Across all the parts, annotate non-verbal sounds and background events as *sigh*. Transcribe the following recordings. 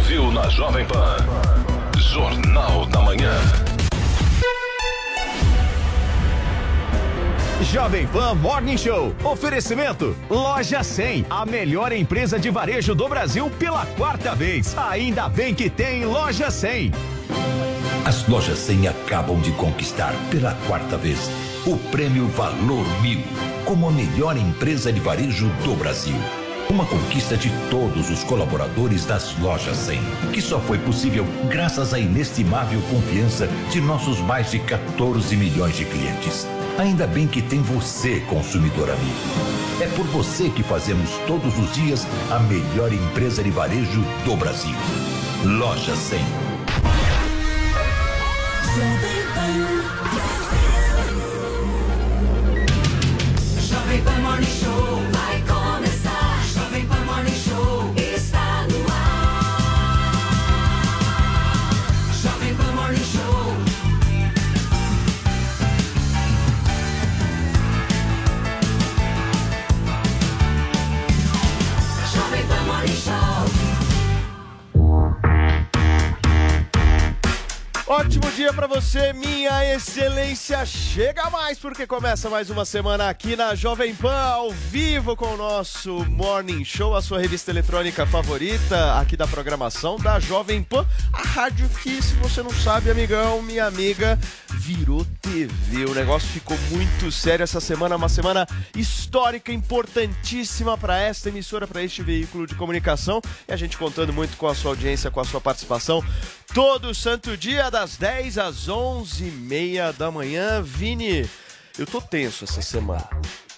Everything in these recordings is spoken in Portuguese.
Ouviu na Jovem Pan. Jornal da Manhã. Jovem Pan Morning Show. Oferecimento: Loja 100, a melhor empresa de varejo do Brasil pela quarta vez. Ainda bem que tem Loja 100. As lojas 100 acabam de conquistar pela quarta vez o prêmio Valor Mil como a melhor empresa de varejo do Brasil. Uma conquista de todos os colaboradores das lojas 100, que só foi possível graças à inestimável confiança de nossos mais de 14 milhões de clientes. Ainda bem que tem você, consumidor amigo. É por você que fazemos todos os dias a melhor empresa de varejo do Brasil. Loja 100. Jovem Pan Morning Show vai Ótimo dia pra você, minha excelência. Chega mais porque começa mais uma semana aqui na Jovem Pan ao vivo com o nosso Morning Show, a sua revista eletrônica favorita aqui da programação da Jovem Pan, a rádio que, se você não sabe, amigão, minha amiga, virou TV. O negócio ficou muito sério essa semana, uma semana histórica, importantíssima para esta emissora, para este veículo de comunicação. E a gente contando muito com a sua audiência, com a sua participação. Todo santo dia, das 10 às 11 e meia da manhã. Vini, eu tô tenso essa semana.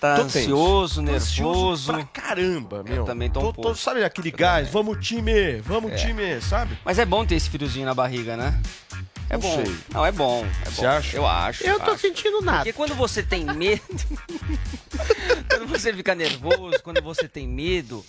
Tá Tô tenso. ansioso, Tô nervoso. pra caramba, meu. Eu também tô um pouco. sabe aquele gás? Vamos, time! Vamos, É. time, sabe? Mas é bom ter esse friozinho na barriga, né? É Não bom. sei. Não, é bom. É Você bom. acha? Eu acho. Eu tô acho. sentindo nada. Porque quando você tem medo. *laughs* quando você fica nervoso, quando você tem medo,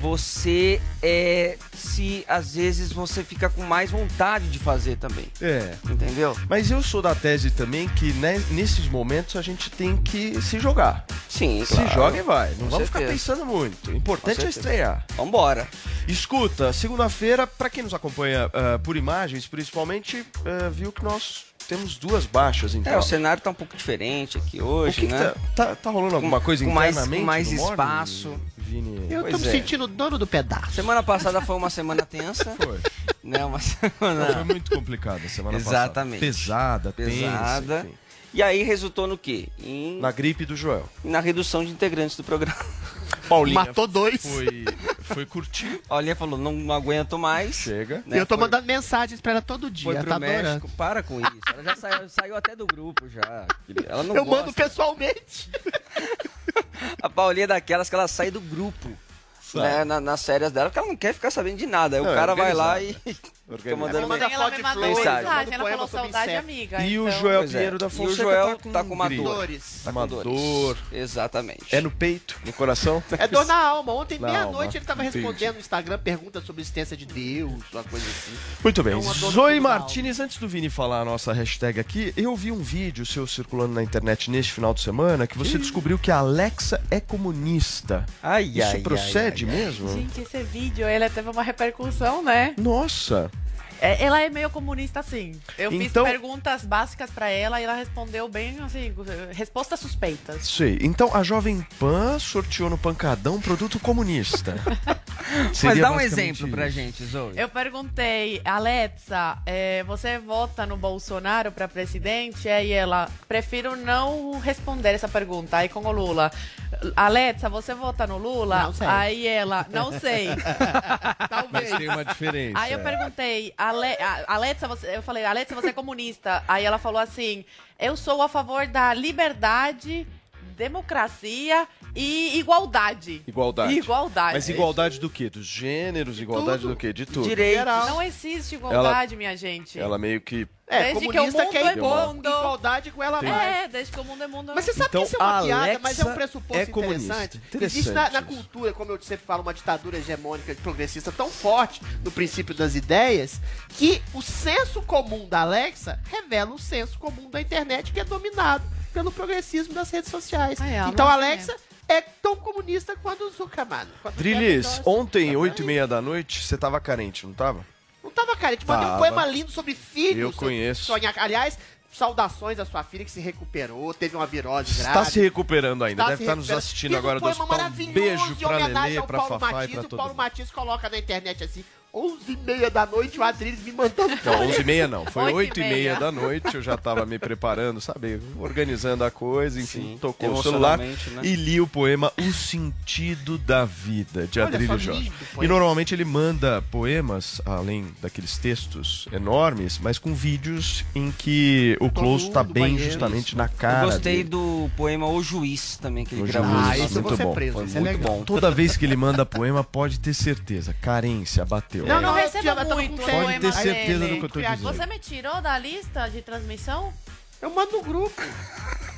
você é. Se às vezes você fica com mais vontade de fazer também. É. Entendeu? Mas eu sou da tese também que né, nesses momentos a gente tem que se jogar. Sim, Se claro. joga e vai. Não Com vamos ficar certeza. pensando muito. O importante é estrear. Vambora. Escuta, segunda-feira, pra quem nos acompanha ah, por imagens, principalmente, ah, viu que nós temos duas baixas, então. É, o cenário tá um pouco diferente aqui hoje, que que né? tá, tá, tá rolando alguma coisa com mais- internamente com mais no Morning, espaço. Vini? Eu tô Pois me é. sentindo dono do pedaço. Semana passada foi uma semana tensa. *laughs* Foi. Né, uma Foi semana muito complicada a semana Exatamente. passada. Pesada, pesada. tensa. E aí resultou no quê? Em- Na gripe do Joel. na redução de integrantes do programa. *laughs* Paulinha Matou dois. foi, foi curtir. A *laughs* Paulinha falou, não aguento mais. Chega. né? eu tô Foi- mandando mensagens pra ela todo dia. Foi Ela pro tá México. adorando. Para com isso. Ela já saiu, *laughs* saiu até do grupo já. Ela não Eu gosta. mando pessoalmente. A Paulinha é daquelas que ela sai do grupo. Né, na- nas férias dela, porque ela não quer ficar sabendo de nada. Aí Não, o é cara vai lá e fica mandando Manda mensagem. foto de flores, mensagem. mensagem, manda ela falou saudade inseto. amiga. E o então- Joel Pois é. Pinheiro da E o Fonseca Joel tá com, tá com uma dor. Dores. Tá Uma com dores. dor. Exatamente. É no peito, no coração? É dor na alma. Ontem, meia-noite, ele tava Entendi. respondendo no Instagram perguntas sobre a existência de Deus, uma coisa assim. Muito bem. É uma dor Zoe Martinez, antes do Vini falar a nossa hashtag aqui, eu vi um vídeo seu circulando na internet neste final de semana que você descobriu que a Alexa é comunista. Ai, Isso ai, procede ai, ai. mesmo? Gente, esse vídeo, ele teve uma repercussão, né? Nossa! É, ela é meio comunista, assim. Eu Então- fiz perguntas básicas pra ela e ela respondeu bem, assim, respostas suspeitas. Sei. Então a Jovem Pan sorteou no Pancadão um produto comunista. *laughs* Mas dá um exemplo pra isso. gente, Zoe. Eu perguntei, Alexa, é, você vota no Bolsonaro pra presidente? Aí ela, prefiro não responder essa pergunta. Aí com o Lula, Alexa, você vota no Lula? Não sei. Aí ela, não sei. *laughs* Mas tem uma diferença. Aí eu perguntei, Ale, Alexa, você, eu falei, Alexa, você é comunista? Aí ela falou assim, eu sou a favor da liberdade democracia e igualdade. Igualdade. Igualdade. Mas igualdade do quê? Dos gêneros, igualdade tudo. do quê? De tudo. Não existe igualdade, minha gente. Ela meio que. É, Desde que o comunista mundo quer é mundo. igualdade com ela Tem. mais. É, desde que o mundo é mundo. Mas você sabe Então, que isso é uma a piada, mas é um Alexa pressuposto é interessante. Interessante Existe na, na cultura, como eu sempre falo, uma ditadura hegemônica progressista tão forte no princípio das ideias, que o senso comum da Alexa revela o senso comum da internet, que é dominado pelo progressismo das redes sociais. É, ela então não a é. É tão comunista quanto o Zuckerman. Drilis, ontem, oito e meia da noite, você tava carente, não tava? Não tava, cara. A gente mandou um Tava. poema lindo sobre filhos. Eu conheço. Sonhar. Aliás, saudações à sua filha que se recuperou, teve uma virose Está grave. se recuperando ainda, Está deve estar nos recuperando. assistindo Fiz agora um do poema hospital. Um maravilhoso beijo pra Lelê, pra Paulo Fafá e Matias, pra e o Paulo. Matias coloca na internet assim, 11 e meia da noite, o Adriles me mandando Não, 11 e meia não, foi Oito 8 e e meia meia. da noite, eu já tava me preparando, sabe, organizando a coisa, enfim, tocou o celular né? e li o poema O Sentido da Vida, de só, Jorge. E normalmente ele manda poemas, além daqueles textos enormes, mas com vídeos em que o close tá do bem banheiro. justamente na cara Eu gostei dele. do poema O Juiz também que ele O gravou. Ah, esse eu vou muito ser bom. preso, é muito legal. bom. Toda vez que ele manda poema, pode ter certeza. Carência, bateu. Eu não eu tava muito poema Pode ter certeza dele. do que eu tô dizendo. Você me tirou da lista de transmissão? Eu mando no grupo.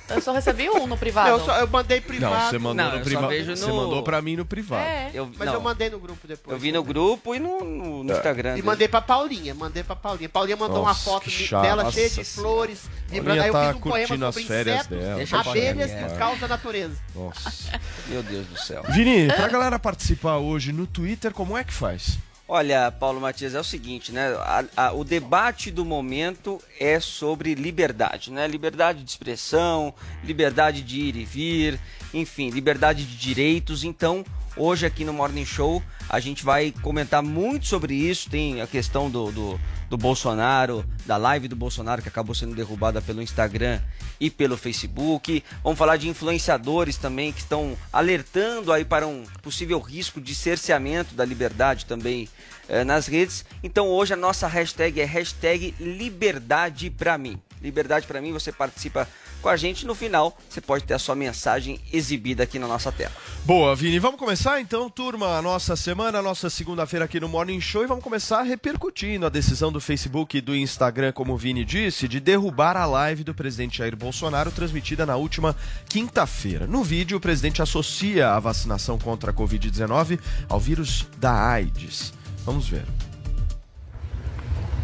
Eu só recebi um no privado. Eu, só, eu mandei privado. Não, você mandou Não, no privado. vejo Você no- mandou pra mim no privado. É. Eu, Mas não, eu mandei no grupo depois. eu vi no grupo e no, no, no É. Instagram. E dele. mandei pra Paulinha, mandei pra Paulinha. Paulinha mandou Nossa, uma foto de- dela Nossa cheia de flores, vibrando. Aí eu tá fiz um poema curtindo as sobre férias insetos, dela, tá abelhas por causa da natureza. Nossa. Meu Deus do céu. Vini, pra galera participar hoje no Twitter, como é que faz? Olha, Paulo Matias, é o seguinte, né? A- a- o debate do momento é sobre liberdade, né? Liberdade de expressão, liberdade de ir e vir, enfim, liberdade de direitos. Então, hoje aqui no Morning Show, a gente vai comentar muito sobre isso. Tem a questão do, do, do Bolsonaro, da live do Bolsonaro, que acabou sendo derrubada pelo Instagram e pelo Facebook. Vamos falar de influenciadores também que estão alertando aí para um possível risco de cerceamento da liberdade também eh, nas redes. Então hoje a nossa hashtag é hashtag liberdade pra mim. Liberdade pra mim, você participa com a gente. No final, você pode ter a sua mensagem exibida aqui na nossa tela. Boa, Vini. Vamos começar então, turma, a nossa semana, a nossa segunda-feira aqui no Morning Show e vamos começar repercutindo a decisão do Facebook e do Instagram, como o Vini disse, de derrubar a live do presidente Jair Bolsonaro transmitida na última quinta-feira. No vídeo, o presidente associa a vacinação contra a Covid-19 ao vírus da AIDS. Vamos ver.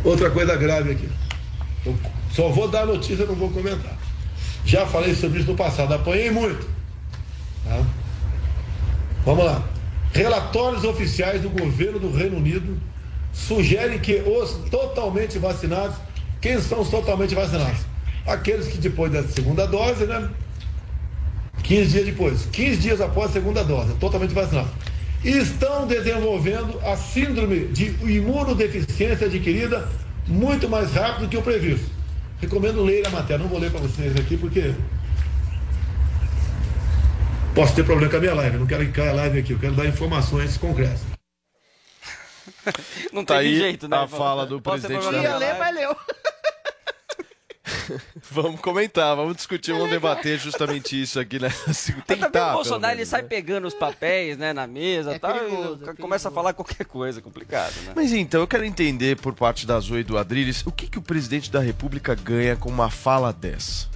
Outra coisa grave aqui. Eu só vou dar a notícia, não vou comentar. Já falei sobre isso no passado, apanhei muito. tá? Vamos lá. Relatórios oficiais do governo do Reino Unido sugerem que os totalmente vacinados, quem são os totalmente vacinados? Aqueles que depois da segunda dose, né? 15 dias depois, 15 dias após a segunda dose, totalmente vacinados. Estão desenvolvendo a síndrome de imunodeficiência adquirida muito mais rápido que o previsto. Recomendo ler a matéria, não vou ler para vocês aqui porque posso ter problema com a minha live, não quero que caia a live aqui, eu quero dar informações concretas. Não Tá aí jeito, né? a fala do presidente problema da Ia ler, mas leu. *laughs* Vamos comentar, vamos discutir, vamos debater justamente isso aqui *laughs* nessa segunda. Também Tentar, o Bolsonaro ele sai né? pegando os papéis, né, na mesa, É tal, perigoso, e é começa a falar qualquer coisa, complicado, né? Mas então, eu quero entender por parte da Zoe e do Adriles, o que, que o presidente da República ganha com uma fala dessa?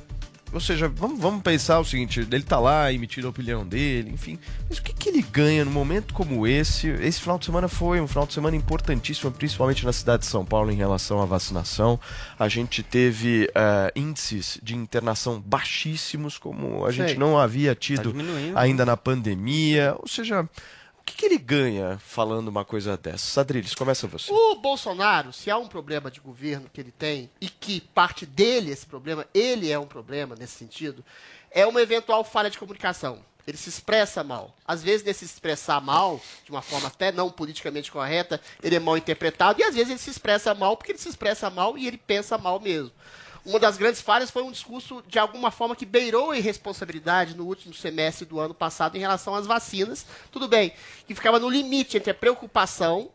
Ou seja, vamos, vamos pensar o seguinte, ele tá lá emitindo a opinião dele, enfim. Mas o que, que ele ganha num momento como esse? Esse final de semana foi um final de semana importantíssimo, principalmente na cidade de São Paulo, em relação à vacinação. A gente teve eh, índices de internação baixíssimos, como a gente Sei. não havia tido diminuindo, ainda na pandemia. Ou seja, que, ele ganha falando uma coisa dessa? Adriles, começa você. O Bolsonaro, se há um problema de governo que ele tem, e que parte dele, esse problema, ele é um problema nesse sentido, é uma eventual falha de comunicação. Ele se expressa mal. Às vezes, nesse se expressar mal, de uma forma até não politicamente correta, ele é mal interpretado, e às vezes ele se expressa mal porque ele se expressa mal e ele pensa mal mesmo. Uma das grandes falhas foi um discurso, de alguma forma, que beirou a irresponsabilidade no último semestre do ano passado em relação às vacinas. Tudo bem, que ficava no limite entre a preocupação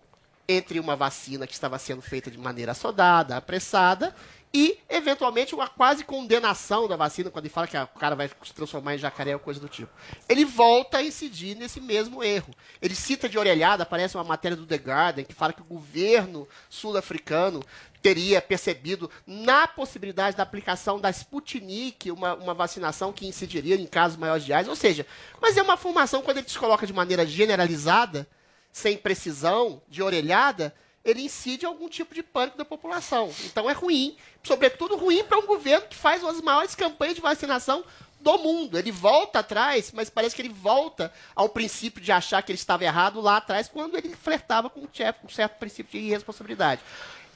entre uma vacina que estava sendo feita de maneira assodada, apressada, e, eventualmente, uma quase condenação da vacina, quando ele fala que o cara vai se transformar em jacaré ou coisa do tipo. Ele volta a incidir nesse mesmo erro. Ele cita de orelhada, aparece uma matéria do The Guardian, que fala que o governo sul-africano teria percebido na possibilidade da aplicação da Sputnik, uma, uma vacinação que incidiria em casos maiores de AIDS. Ou seja, mas é uma formação, quando ele se coloca de maneira generalizada, sem precisão, de orelhada, ele incide algum tipo de pânico da população. Então é ruim, sobretudo ruim para um governo que faz as maiores campanhas de vacinação do mundo. Ele volta atrás, mas parece que ele volta ao princípio de achar que ele estava errado lá atrás, quando ele flertava com um certo princípio de irresponsabilidade.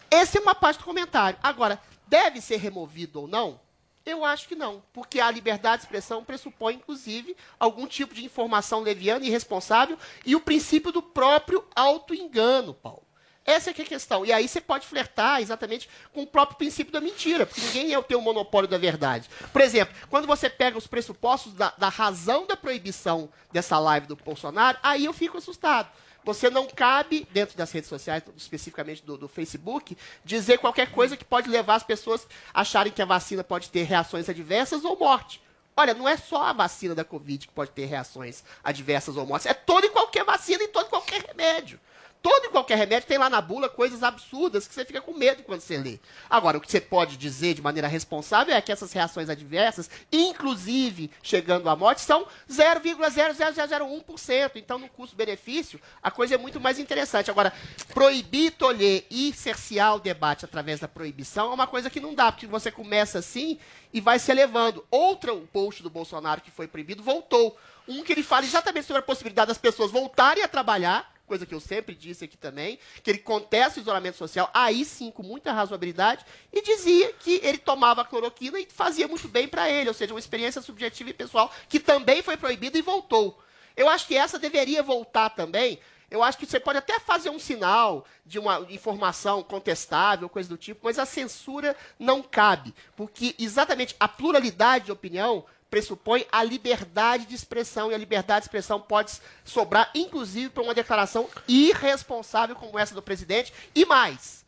Essa é uma parte do comentário. Agora, deve ser removido ou não? Eu acho que não, porque a liberdade de expressão pressupõe, inclusive, algum tipo de informação leviana e irresponsável e o princípio do próprio auto-engano, Paulo. Essa é que é a questão. E aí você pode flertar exatamente com o próprio princípio da mentira, porque ninguém é o ter o monopólio da verdade. Por exemplo, quando você pega os pressupostos da, da razão da proibição dessa live do Bolsonaro, aí eu fico assustado. Você não cabe, dentro das redes sociais, especificamente do, do Facebook, dizer qualquer coisa que pode levar as pessoas a acharem que a vacina pode ter reações adversas ou morte. Olha, não é só a vacina da Covid que pode ter reações adversas ou mortes, é toda e qualquer vacina e todo e qualquer remédio. Todo e qualquer remédio tem lá na bula coisas absurdas que você fica com medo quando você lê. Agora, o que você pode dizer de maneira responsável é que essas reações adversas, inclusive chegando à morte, são 0,00001%. Então, no custo-benefício, a coisa é muito mais interessante. Agora, proibir, tolher e cercear o debate através da proibição é uma coisa que não dá, porque você começa assim e vai se elevando. Outro post do Bolsonaro que foi proibido voltou. Um que ele fala exatamente sobre a possibilidade das pessoas voltarem a trabalhar, coisa que eu sempre disse aqui também, que ele contesta o isolamento social, aí sim, com muita razoabilidade, e dizia que ele tomava cloroquina e fazia muito bem para ele, ou seja, uma experiência subjetiva e pessoal que também foi proibida e voltou. Eu acho que essa deveria voltar também. Eu acho que você pode até fazer um sinal de uma informação contestável, coisa do tipo, mas a censura não cabe, porque exatamente a pluralidade de opinião pressupõe a liberdade de expressão, e a liberdade de expressão pode sobrar, inclusive, para uma declaração irresponsável como essa do presidente. E mais,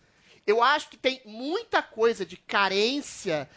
eu acho que tem muita coisa de carência,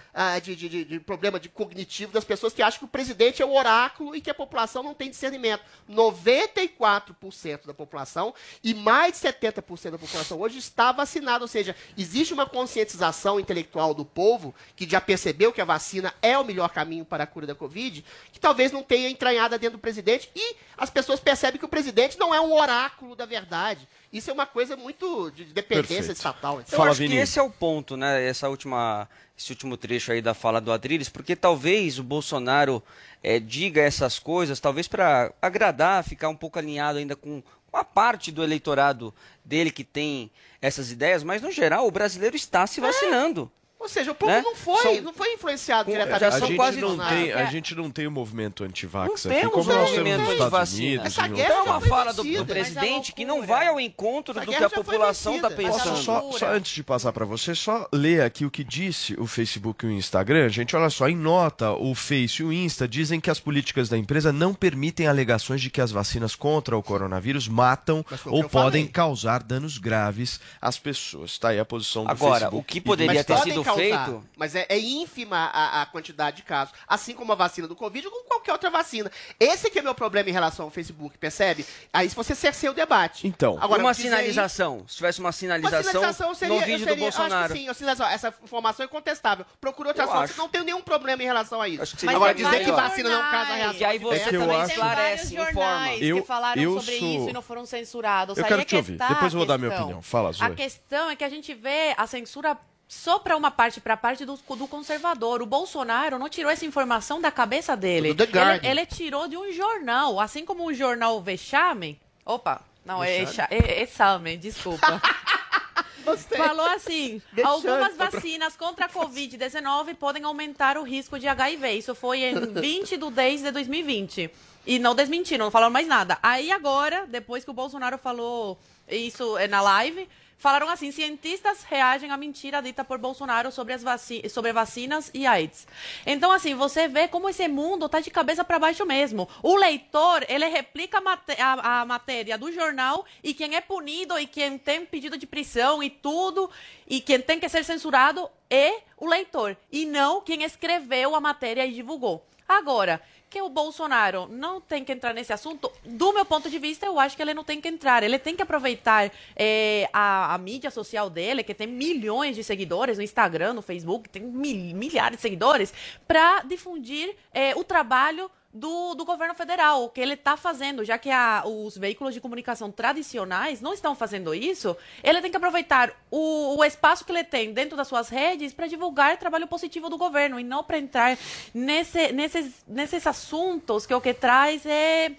de, de- de- de problema de cognitivo das pessoas que acham que o presidente é o oráculo e que a população não tem discernimento. 94% da população e mais de 70% da população hoje está vacinada, ou seja, existe uma conscientização intelectual do povo que já percebeu que a vacina é o melhor caminho para a cura da Covid, que talvez não tenha entranhada dentro do presidente e as pessoas percebem que o presidente não é um oráculo da verdade. Isso é uma coisa muito de dependência Perfeito. estatal. etc. Eu acho que esse é o ponto, né? Essa última, esse último trecho aí da fala do Adriles, porque talvez o Bolsonaro eh, diga essas coisas, talvez para agradar, ficar um pouco alinhado ainda com uma parte do eleitorado dele que tem essas ideias, mas no geral o brasileiro está se vacinando. Ou seja, o povo Né? não foi, São- não foi influenciado Já diretamente. a são gente quase não Bolsonaro. tem, a É. gente não tem o movimento antivax Não aqui, temos como um nós temos movimento nos de Estados vacina. Unidos. Essa guerra Então é uma já fala do, do presidente que não vai ao encontro Essa do que a já população está pensando. Posso só, só antes de passar para você, só ler aqui o que disse o Facebook e o Instagram. Gente, olha só, em nota, o Face e o Insta dizem que as políticas da empresa não permitem alegações de que as vacinas contra o coronavírus matam ou podem falei. causar danos graves às pessoas. Tá aí a posição do Agora, Facebook. o que poderia ter sido causar, Mas é, é ínfima a, a quantidade de casos. Assim como a vacina do Covid ou como qualquer outra vacina. Esse que é meu problema em relação ao Facebook, percebe? Aí se você cerceia o debate. Então, Agora, uma sinalização, se tivesse uma Uma sinalização, sinalização seria, no eu vídeo seria, do eu acho Bolsonaro. que sim, a sinalização, essa informação é incontestável. Procure outras Eu fontes, não tenho nenhum problema em relação a isso. Seria Agora, dizer que vacina não causa reação Que aí você É também acho- esclarece, informa. jornais Eu- que falaram eu sobre sou- isso e não foram censurados. Eu Aí quero é te que ouvir. tá Depois eu vou dar minha opinião. Fala, Zoe. A questão é que a gente vê a censura só para uma parte, para a parte do, do conservador. O Bolsonaro não tirou essa informação da cabeça dele. Do. Ele, ele tirou de um jornal, assim como o jornal Vexame. Opa, não, é, Exa- é Exame, desculpa. *laughs* Falou assim: Vexame. algumas vacinas contra a Covid-19 podem aumentar o risco de HIV. Isso foi em 20 de 10 de 2020. E não desmentiram, não falaram mais nada. Aí agora, depois que o Bolsonaro falou isso é, na live, falaram assim: cientistas reagem à mentira dita por Bolsonaro sobre as vaci sobre vacinas e AIDS. Então, assim, você vê como esse mundo tá de cabeça para baixo mesmo. O leitor, ele replica a, mate- a- a matéria do jornal e quem é punido e quem tem pedido de prisão e tudo, e quem tem que ser censurado é o leitor, e não quem escreveu a matéria e divulgou. Agora, que o Bolsonaro não tem que entrar nesse assunto, do meu ponto de vista, eu acho que ele não tem que entrar. Ele tem que aproveitar eh, a, a mídia social dele, que tem milhões de seguidores no Instagram, no Facebook, tem mil- milhares de seguidores, para difundir eh, o trabalho do, do governo federal, o que ele está fazendo, já que a- os veículos de comunicação tradicionais não estão fazendo isso, ele tem que aproveitar o, o espaço que ele tem dentro das suas redes para divulgar trabalho positivo do governo e não para entrar nesse, nesses, nesses assuntos que o que traz é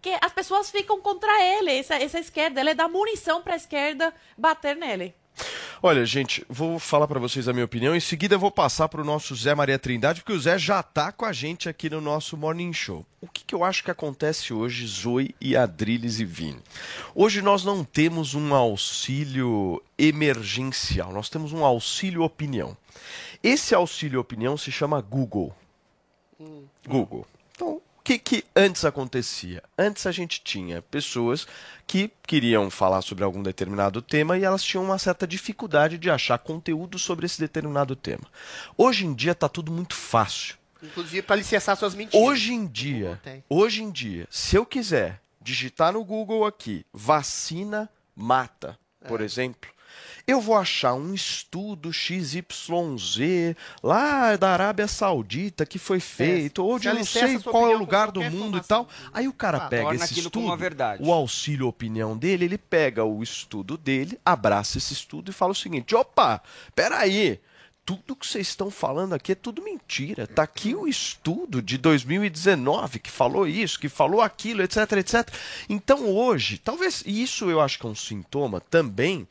que as pessoas ficam contra ele, essa, essa esquerda, ele dá munição para a esquerda bater nele. Olha, gente, vou falar pra vocês a minha opinião. Em seguida, eu vou passar pro nosso Zé Maria Trindade, porque o Zé já tá com a gente aqui no nosso Morning Show. O que, que eu acho que acontece hoje, Zoe e Adriles e Vini? Hoje nós não temos um auxílio emergencial, nós temos um auxílio opinião. Esse auxílio opinião se chama Google. Google. Então, o que, que antes acontecia? Antes a gente tinha pessoas que queriam falar sobre algum determinado tema e elas tinham uma certa dificuldade de achar conteúdo sobre esse determinado tema. Hoje em dia está tudo muito fácil. Inclusive para licenciar suas mentiras. Hoje em dia, hoje em dia, se eu quiser digitar no Google aqui, vacina mata, por É. exemplo, eu vou achar um estudo XYZ lá da Arábia Saudita que foi feito, ou de não sei qual é o lugar do mundo e tal. Aí o cara Ah, pega esse estudo, o auxílio opinião dele, ele pega o estudo dele, abraça esse estudo e fala o seguinte: opa, peraí. Tudo que vocês estão falando aqui é tudo mentira. Tá aqui o estudo de 2019 que falou isso, que falou aquilo, etc, etc. Então hoje, talvez isso eu acho que é um sintoma também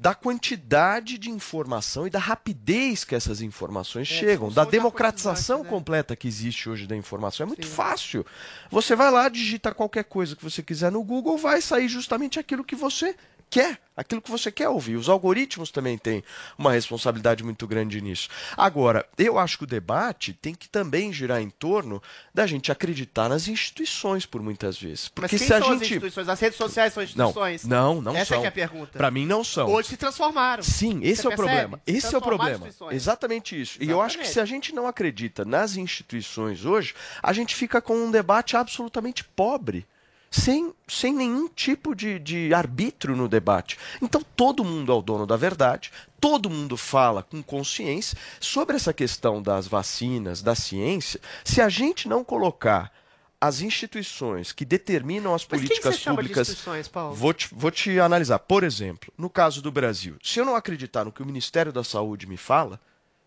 da quantidade de informação e da rapidez que essas informações chegam, da democratização completa que existe hoje da informação. É muito fácil. Você vai lá, digita qualquer coisa que você quiser no Google, vai sair justamente aquilo que você quer, aquilo que você quer ouvir. Os algoritmos também têm uma responsabilidade muito grande nisso. Agora, eu acho que o debate tem que também girar em torno da gente acreditar nas instituições por muitas vezes. Mas Porque quem se a são as gente instituições? As redes sociais são não, instituições? não, não Essa são. é que é a pergunta. Para mim não são. Hoje se transformaram. Sim, esse Você é o problema. Se Esse é o problema. Exatamente isso. E eu acho que Exatamente. se a gente não acredita nas instituições hoje, a gente fica com um debate absolutamente pobre. Sem, sem nenhum tipo de, de arbítrio no debate. Então todo mundo é o dono da verdade, todo mundo fala com consciência sobre essa questão das vacinas, da ciência. Se a gente não colocar as instituições que determinam as políticas públicas. instituições, Paulo? Vou te, vou te analisar. Por exemplo, no caso do Brasil, se eu não acreditar no que o Ministério da Saúde me fala,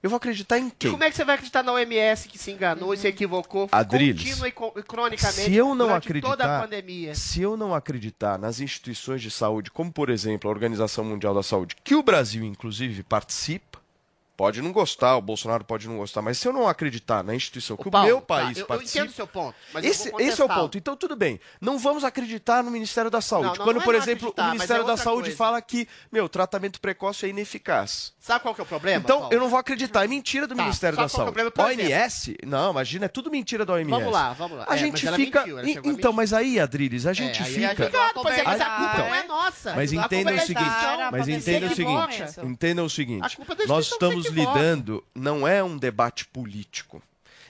eu vou acreditar em E quem? como é que você vai acreditar na OMS que se enganou e se equivocou Adriles, contínua e e cronicamente se eu não acreditar, toda a pandemia? se eu não acreditar nas instituições de saúde, como por exemplo a Organização Mundial da Saúde, que o Brasil inclusive participa, pode não gostar, o Bolsonaro pode não gostar, mas se eu não acreditar na instituição que Paulo, o meu tá, país eu- eu participa, entendo o seu ponto, mas eu esse, vou esse é o ponto. Então tudo bem, não vamos acreditar no Ministério da Saúde. Não, não, Quando não é por exemplo o mas Ministério é da Saúde coisa. fala que meu tratamento precoce é ineficaz. Sabe qual que é o problema? Então, Paulo? eu não vou acreditar. É mentira do Tá, Ministério da é o Saúde. problema? Por OMS? Não, imagina, é tudo mentira da OMS. Vamos lá, vamos lá. A É, gente fica. mentiu, então, mas aí, Adriles, a gente É, fica. Pois é, mas a culpa não é nossa. Mas entenda é o seguinte. Mas entenda o seguinte. Entenda o seguinte. A culpa é da Nós que estamos lidando. Não é um debate político.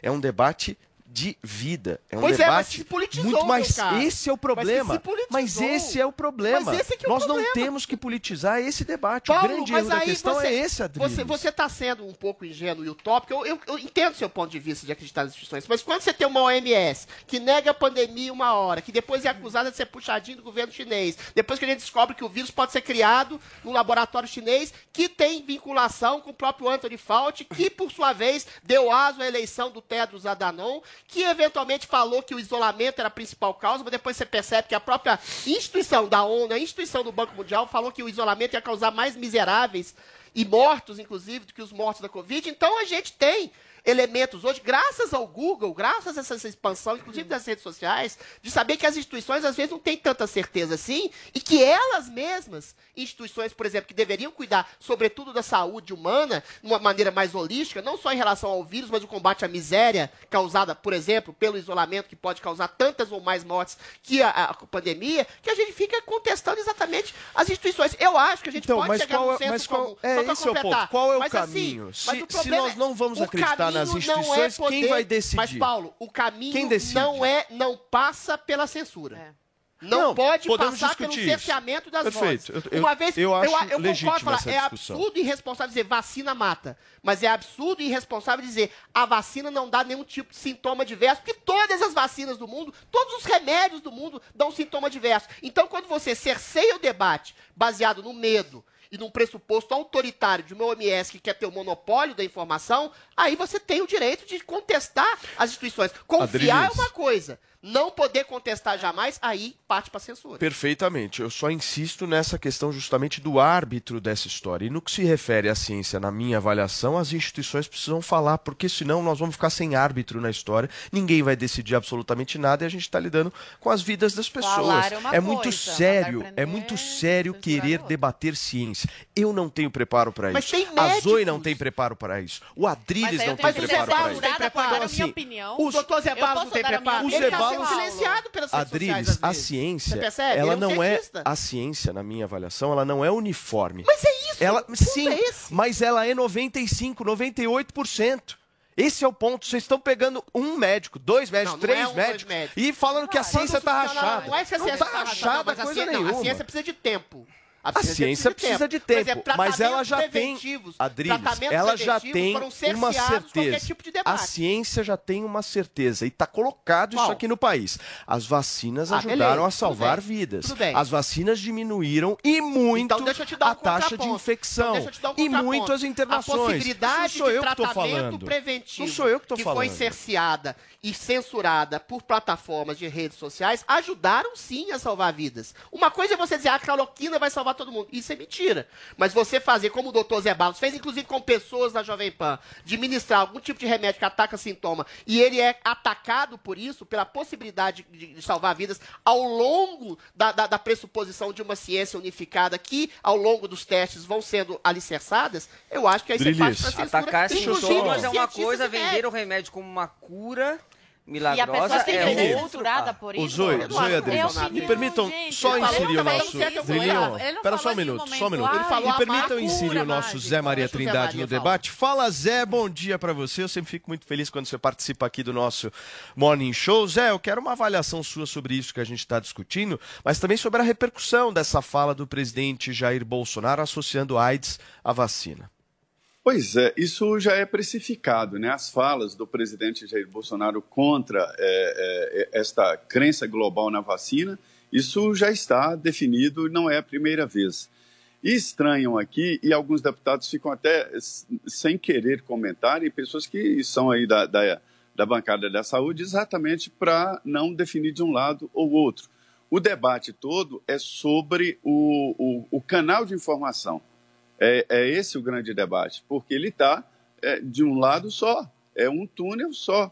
É um debate de vida. É um Pois é, mas debate se politizou, muito mais. Esse é o Mas problema. politizou. Mas esse é o problema. Mas esse é que é o Nós não problema. temos que politizar esse debate. Paulo, o grande mas erro da questão você, é esse, Adriles. Você, você tá sendo um pouco ingênuo e utópico. Eu, eu, eu entendo seu ponto de vista de acreditar nas instituições. Mas quando você tem uma OMS que nega a pandemia uma hora, que depois é acusada de ser puxadinho do governo chinês, depois que a gente descobre que o vírus pode ser criado num laboratório chinês, que tem vinculação com o próprio Anthony Fauci, que por sua vez deu aso à eleição do Tedros Adhanom, que eventualmente falou que o isolamento era a principal causa, mas depois você percebe que a própria instituição da ONU, a instituição do Banco Mundial, falou que o isolamento ia causar mais miseráveis e mortos, inclusive, do que os mortos da Covid. Então a gente tem elementos hoje, graças ao Google, graças a essa expansão, inclusive das redes sociais, de saber que as instituições às vezes não têm tanta certeza assim e que elas mesmas, instituições, por exemplo, que deveriam cuidar, sobretudo da saúde humana, de uma maneira mais holística, não só em relação ao vírus, mas o combate à miséria causada, por exemplo, pelo isolamento, que pode causar tantas ou mais mortes que a, a pandemia, que a gente fica contestando exatamente as instituições. Eu acho que a gente Então, pode mas chegar qual num é- senso mas qual- comum. é, Só esse é o ponto. completar. Qual é o Mas, assim, caminho? mas Se- se nós não vamos acreditar nas não instituições, é quem poder- vai decidir? Mas, Paulo, o caminho Quem não é, não passa pela censura. Não, Não, pode podemos passar pelo cerceamento das Perfeito. vozes. Eu- Uma eu- vez, eu acho eu, eu concordo falar, essa é absurdo e irresponsável dizer vacina mata. Mas é absurdo e irresponsável dizer a vacina não dá nenhum tipo de sintoma diverso, porque todas as vacinas do mundo, todos os remédios do mundo dão sintoma diverso. Então, quando você cerceia o debate baseado no medo e num pressuposto autoritário de uma OMS que quer ter o monopólio da informação, aí você tem o direito de contestar as instituições. Confiar é Adriles. uma coisa, não poder contestar jamais, aí parte para censura. Perfeitamente. Eu só insisto nessa questão justamente do árbitro dessa história. E no que se refere à ciência, na minha avaliação, as instituições precisam falar, porque senão nós vamos ficar sem árbitro na história, ninguém vai decidir absolutamente nada e a gente está lidando com as vidas das pessoas. É É muito coisa, sério, mandar é muito sério querer debater ciência. Eu não tenho preparo para Mas isso. tem a. Zoe não tem preparo para isso. O Adriles Mas não tem tenho que preparo para isso. censurada para dar a minha Assim, opinião. O doutor Zé Barros não tem preparo. está Zé sendo silenciado pelas redes Adriles, sociais, às a vezes. ciência, Você percebe? ela Ele é um não é cientista. a ciência, na minha avaliação, ela não é uniforme. Mas é isso. Ela, o ponto sim, é esse. mas ela é 95, 98%. Esse é o ponto. Vocês estão pegando um médico, dois médicos, Não, não três é um, dois médicos, médicos. e falando que a ciência está rachada. Não é que a ciência tá está rachada mas a coisa ciência, não, nenhuma. a ciência precisa de tempo. A ciência precisa de tempo, Por mas ela já tem, Adriles, ela já tem uma de certeza. tipo de a ciência já tem uma certeza e está colocado isso Qual? aqui no país. As vacinas Ah, ajudaram beleza, a salvar tudo vidas. As vacinas diminuíram e muito Então, um a taxa de infecção Então, um e muito as internações. A possibilidade de que tratamento preventivo Não sou eu que tô foi falando. cerceada e censurada por plataformas de redes sociais ajudaram sim a salvar vidas. Uma coisa é você dizer "Ah, a cloroquina vai salvar todo mundo. Isso é mentira. Mas você fazer como o doutor Zé Barros fez, inclusive com pessoas na Jovem Pan, de ministrar algum tipo de remédio que ataca sintoma, e ele é atacado por isso, pela possibilidade de, de salvar vidas, ao longo da, da- da pressuposição de uma ciência unificada, que ao longo dos testes vão sendo alicerçadas, eu acho que aí você parte pra censura. Atacar inclusive sintomas é uma coisa, vender o remédio como uma cura a milagrosa pessoa tem é que ser outro. censurada por O isso? Zoe, Eu não Zoe Adriles, que é me permitam gente. só inserir o nosso... é Drilinho, espera só um minuto, só um minuto. momento, Ele falou Me permitam inserir o nosso. Zé Maria o Trindade no debate. Fala, Zé, bom dia pra você. Eu sempre fico muito feliz quando você participa aqui do nosso Morning Show. Zé, eu quero uma avaliação sua sobre isso que a gente está discutindo, mas também sobre a repercussão dessa fala do presidente Jair Bolsonaro associando AIDS à vacina. Pois é, isso já é precificado, né? As falas do presidente Jair Bolsonaro contra é, é, esta crença global na vacina, isso já está definido não é a primeira vez. E estranham aqui, e alguns deputados ficam até sem querer comentar, e pessoas que são aí da, da, da bancada da saúde, exatamente para não definir de um lado ou outro. O debate todo é sobre o, o, o canal de informação. É, é esse o grande debate, porque ele está de um lado só, é um túnel só.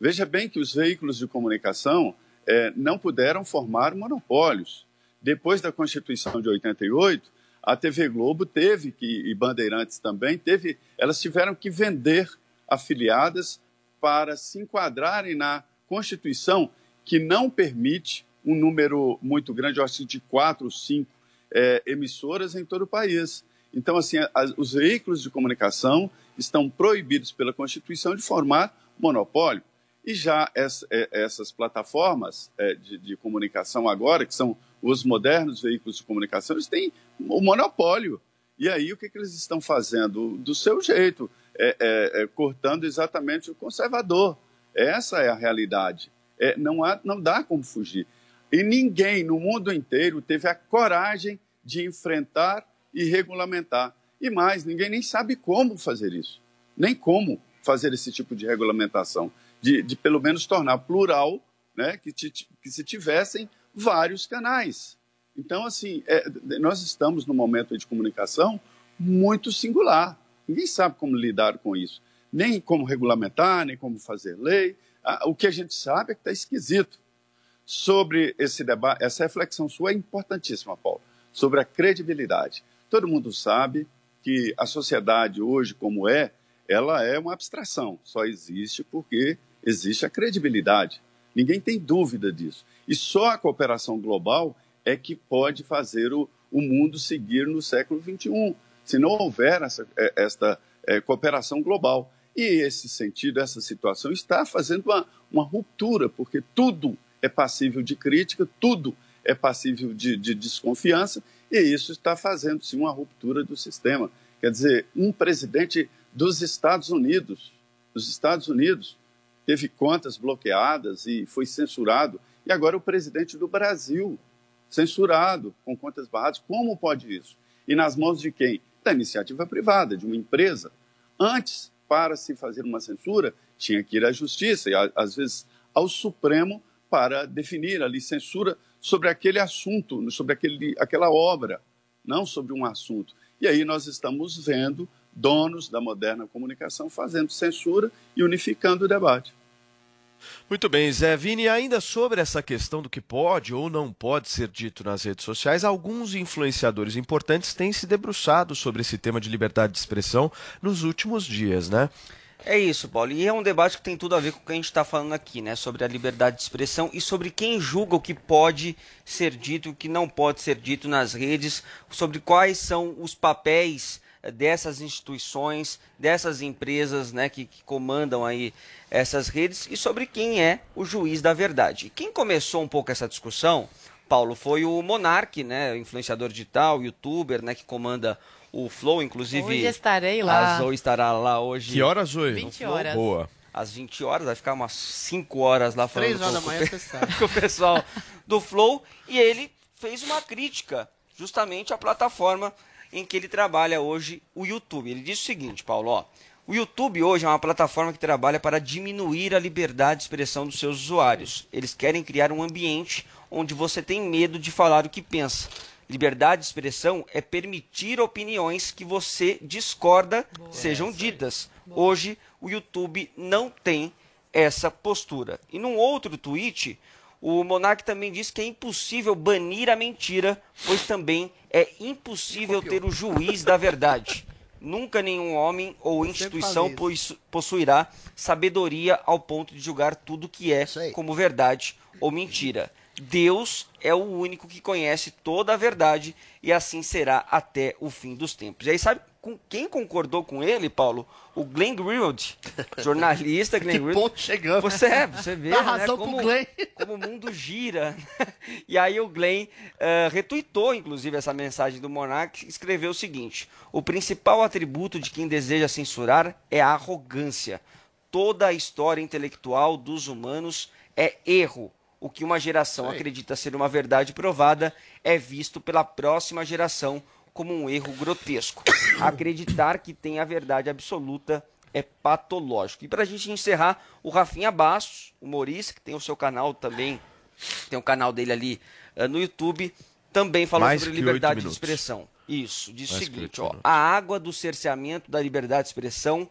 Veja bem que os veículos de comunicação é, não puderam formar monopólios. Depois da Constituição de 88, a TV Globo teve que, e Bandeirantes também, teve, elas tiveram que vender afiliadas para se enquadrarem na Constituição, que não permite um número muito grande, eu acho que de quatro ou cinco é, emissoras em todo o país. Então, assim, as, os veículos de comunicação estão proibidos pela Constituição de formar monopólio. E já essa, é, essas plataformas é, de, de, comunicação agora, que são os modernos veículos de comunicação, eles têm o monopólio. E aí o que, que eles estão fazendo? Do seu jeito, é, cortando exatamente o conservador. Essa é a realidade. não, há, não dá como fugir. E ninguém no mundo inteiro teve a coragem de enfrentar e regulamentar. E mais, ninguém nem sabe como fazer isso, nem como fazer esse tipo de regulamentação, de, de pelo menos tornar plural, né, que, que se tivessem vários canais. Então, assim, é, nós estamos num momento de comunicação muito singular. Ninguém sabe como lidar com isso. nem como regulamentar, nem como fazer lei. Ah, o que a gente sabe é que está esquisito. Sobre esse debate, essa reflexão sua é importantíssima, Paulo, sobre a credibilidade. Todo mundo sabe que a sociedade hoje, como é, ela é uma abstração, só existe porque existe a credibilidade. Ninguém tem dúvida disso. E só a cooperação global é que pode fazer o, o mundo seguir no século XXI. Se não houver essa, é, esta é, cooperação global. E esse sentido, essa situação está fazendo uma, uma ruptura, porque tudo é passível de crítica, tudo é passível de, de desconfiança, e isso está fazendo sim uma ruptura do sistema. Quer dizer, um presidente dos Estados Unidos, dos Estados Unidos, teve contas bloqueadas e foi censurado, e agora o presidente do Brasil, censurado, com contas barradas. Como pode isso? E nas mãos de quem? Da iniciativa privada, de uma empresa. Antes, para se fazer uma censura, tinha que ir à justiça e, às vezes, ao Supremo para definir ali censura sobre aquele assunto, sobre aquele, aquela obra, não sobre um assunto. E aí nós estamos vendo donos da moderna comunicação fazendo censura e unificando o debate. Muito bem, Zé Vini, ainda sobre essa questão do que pode ou não pode ser dito nas redes sociais, alguns influenciadores importantes têm se debruçado sobre esse tema de liberdade de expressão nos últimos dias, né? É isso, Paulo. E é um debate que tem tudo a ver com o que a gente está falando aqui, né? Sobre a liberdade de expressão e sobre quem julga o que pode ser dito e o que não pode ser dito nas redes, sobre quais são os papéis eh, dessas instituições, dessas empresas né, que, que, comandam aí essas redes e sobre quem é o juiz da verdade. E quem começou um pouco essa discussão, Paulo, foi o Monark, né, influenciador digital, youtuber, né, que comanda o Flow, inclusive. Hoje estarei lá. A Zoe estará lá hoje. Que horas, Zoe? 20 horas. Boa. Às 20 horas, vai ficar umas 5 horas lá falando 3 horas da com, manhã, com, você sabe. *laughs* com o pessoal do Flow. E ele fez uma crítica justamente à plataforma em que ele trabalha hoje, o YouTube. Ele diz o seguinte, Paulo, ó. O YouTube hoje é uma plataforma que trabalha para diminuir a liberdade de expressão dos seus usuários. Eles querem criar um ambiente onde você tem medo de falar o que pensa. Liberdade de expressão é permitir opiniões que você discorda Boa. sejam ditas. Hoje, o YouTube não tem essa postura. E num outro tweet, o Monark também disse que é impossível banir a mentira, pois também é impossível ter o juiz da verdade. Nunca nenhum homem ou instituição possuirá sabedoria ao ponto de julgar tudo que é como verdade ou mentira. Deus é o único que conhece toda a verdade e assim será até o fim dos tempos. E aí, sabe com quem concordou com ele, Paulo? O Glenn Greenwald, *laughs* jornalista Glenn que Greenwald. ponto chegamos. Você, é, você vê Dá né, como, Glenn. como o mundo gira. *laughs* e aí o Glenn uh, retuitou, inclusive, essa mensagem do Monark, escreveu o seguinte: O principal atributo de quem deseja censurar é a arrogância. Toda a história intelectual dos humanos é erro o que uma geração Sei. acredita ser uma verdade provada é visto pela próxima geração como um erro grotesco. *coughs* Acreditar que tem a verdade absoluta é patológico. E para a gente encerrar, o Rafinha Bastos, humorista, que tem o seu canal também, tem o canal dele ali uh, no YouTube, também falou Mais sobre liberdade de expressão. Isso, diz o seguinte, ó, a água do cerceamento da liberdade de expressão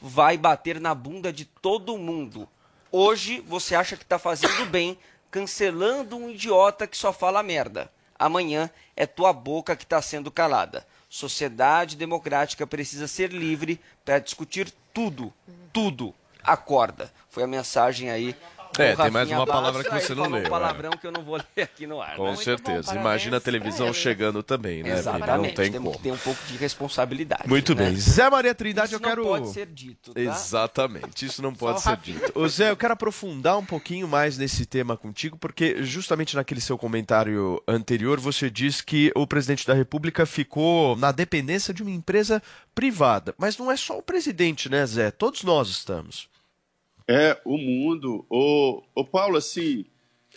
vai bater na bunda de todo mundo. Hoje você acha que está fazendo bem, cancelando um idiota que só fala merda. Amanhã é tua boca que está sendo calada. Sociedade democrática precisa ser livre para discutir tudo, tudo. Acorda. Foi a mensagem aí. É, tem mais uma palavra que você não leu, um palavrão que eu não vou *laughs* ler aqui no ar. Com né? certeza. Imagina a televisão chegando também, né, Vini? Não Exatamente. tem Temos como. que ter um pouco de responsabilidade. Muito né? bem. Zé Maria Trindade, Isso eu quero. não pode ser dito, tá? Exatamente, isso não pode ser dito. Ô Zé, eu quero aprofundar um pouquinho mais nesse tema contigo, porque justamente naquele seu comentário anterior você diz que o presidente da República ficou na dependência de uma empresa privada. Mas não é só o presidente, né, Zé? Todos nós estamos. É, o mundo. O, o Paulo, assim,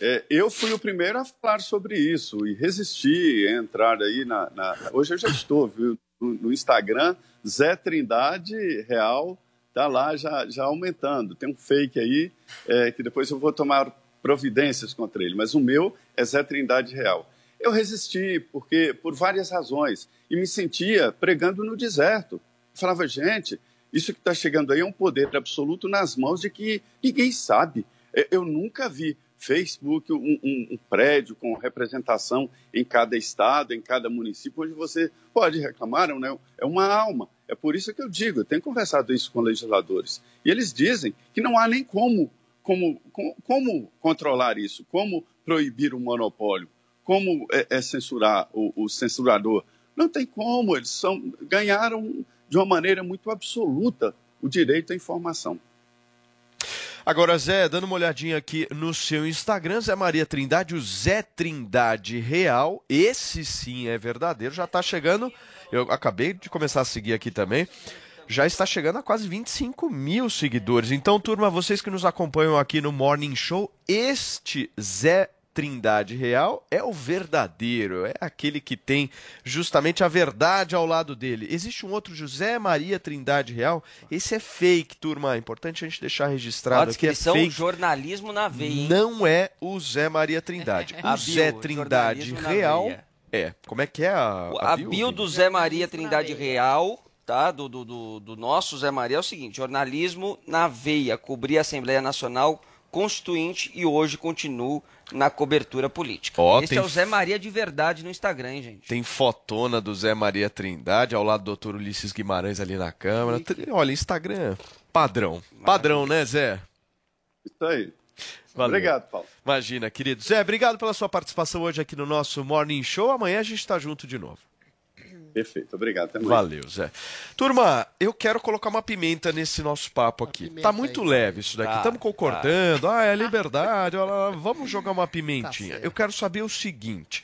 é, eu fui o primeiro a falar sobre isso e resistir a entrar aí na. na- hoje eu já estou, viu? No, no Instagram, Zé Trindade Real tá lá já, já aumentando. Tem um fake aí é, que depois eu vou tomar providências contra ele, mas o meu é Zé Trindade Real. Eu resisti porque por várias razões e me sentia pregando no deserto. Falava, gente, Isso que está chegando aí é um poder absoluto nas mãos de que ninguém sabe. É, Eu nunca vi Facebook um, um- um prédio com representação em cada estado, em cada município, onde você pode reclamar, né? é uma alma. É por isso que eu digo, eu tenho conversado isso com legisladores. E eles dizem que não há nem como, como, como, como controlar isso, como proibir o monopólio, como é, é censurar o, o censurador. Não tem como, eles são, ganharam de uma maneira muito absoluta o direito à informação. Agora, Zé, dando uma olhadinha aqui no seu Instagram, Zé Maria Trindade, o Zé Trindade Real, esse sim é verdadeiro, já tá chegando, eu acabei de começar a seguir aqui também, já está chegando a quase 25 mil seguidores. Então, turma, vocês que nos acompanham aqui no Morning Show, este Zé Trindade Real é o verdadeiro, é aquele que tem justamente a verdade ao lado dele. Existe um outro José Maria Trindade Real, esse é fake, turma, é importante a gente deixar registrado a aqui, é descrição, fake. jornalismo na veia? Não é o Zé Maria Trindade. *laughs* O A Zé bio, Trindade Real é. Como é que é a, A bio do Zé Maria Trindade Real, tá? Do, do, do, do nosso Zé Maria é o seguinte: jornalismo na veia, cobrir a Assembleia Nacional Constituinte e hoje continuo na cobertura política. Ó, Esse tem é o Zé Maria de verdade no Instagram, hein, gente? Tem fotona do Zé Maria Trindade ao lado do doutor Ulisses Guimarães ali na câmera. Tri- Olha, Instagram padrão. Padrão, né, Zé? Isso aí. Valeu. Obrigado, Paulo. Imagina, querido. Zé, obrigado pela sua participação hoje aqui no nosso Morning Show. Amanhã a gente está junto de novo. Perfeito, obrigado. Até amanhã. Valeu, Zé. Turma, eu quero colocar uma pimenta nesse nosso papo aqui. Tá muito leve isso daqui. Tá, Estamos concordando. Ah, é liberdade. Vamos jogar uma Tá pimentinha. eu quero saber o seguinte: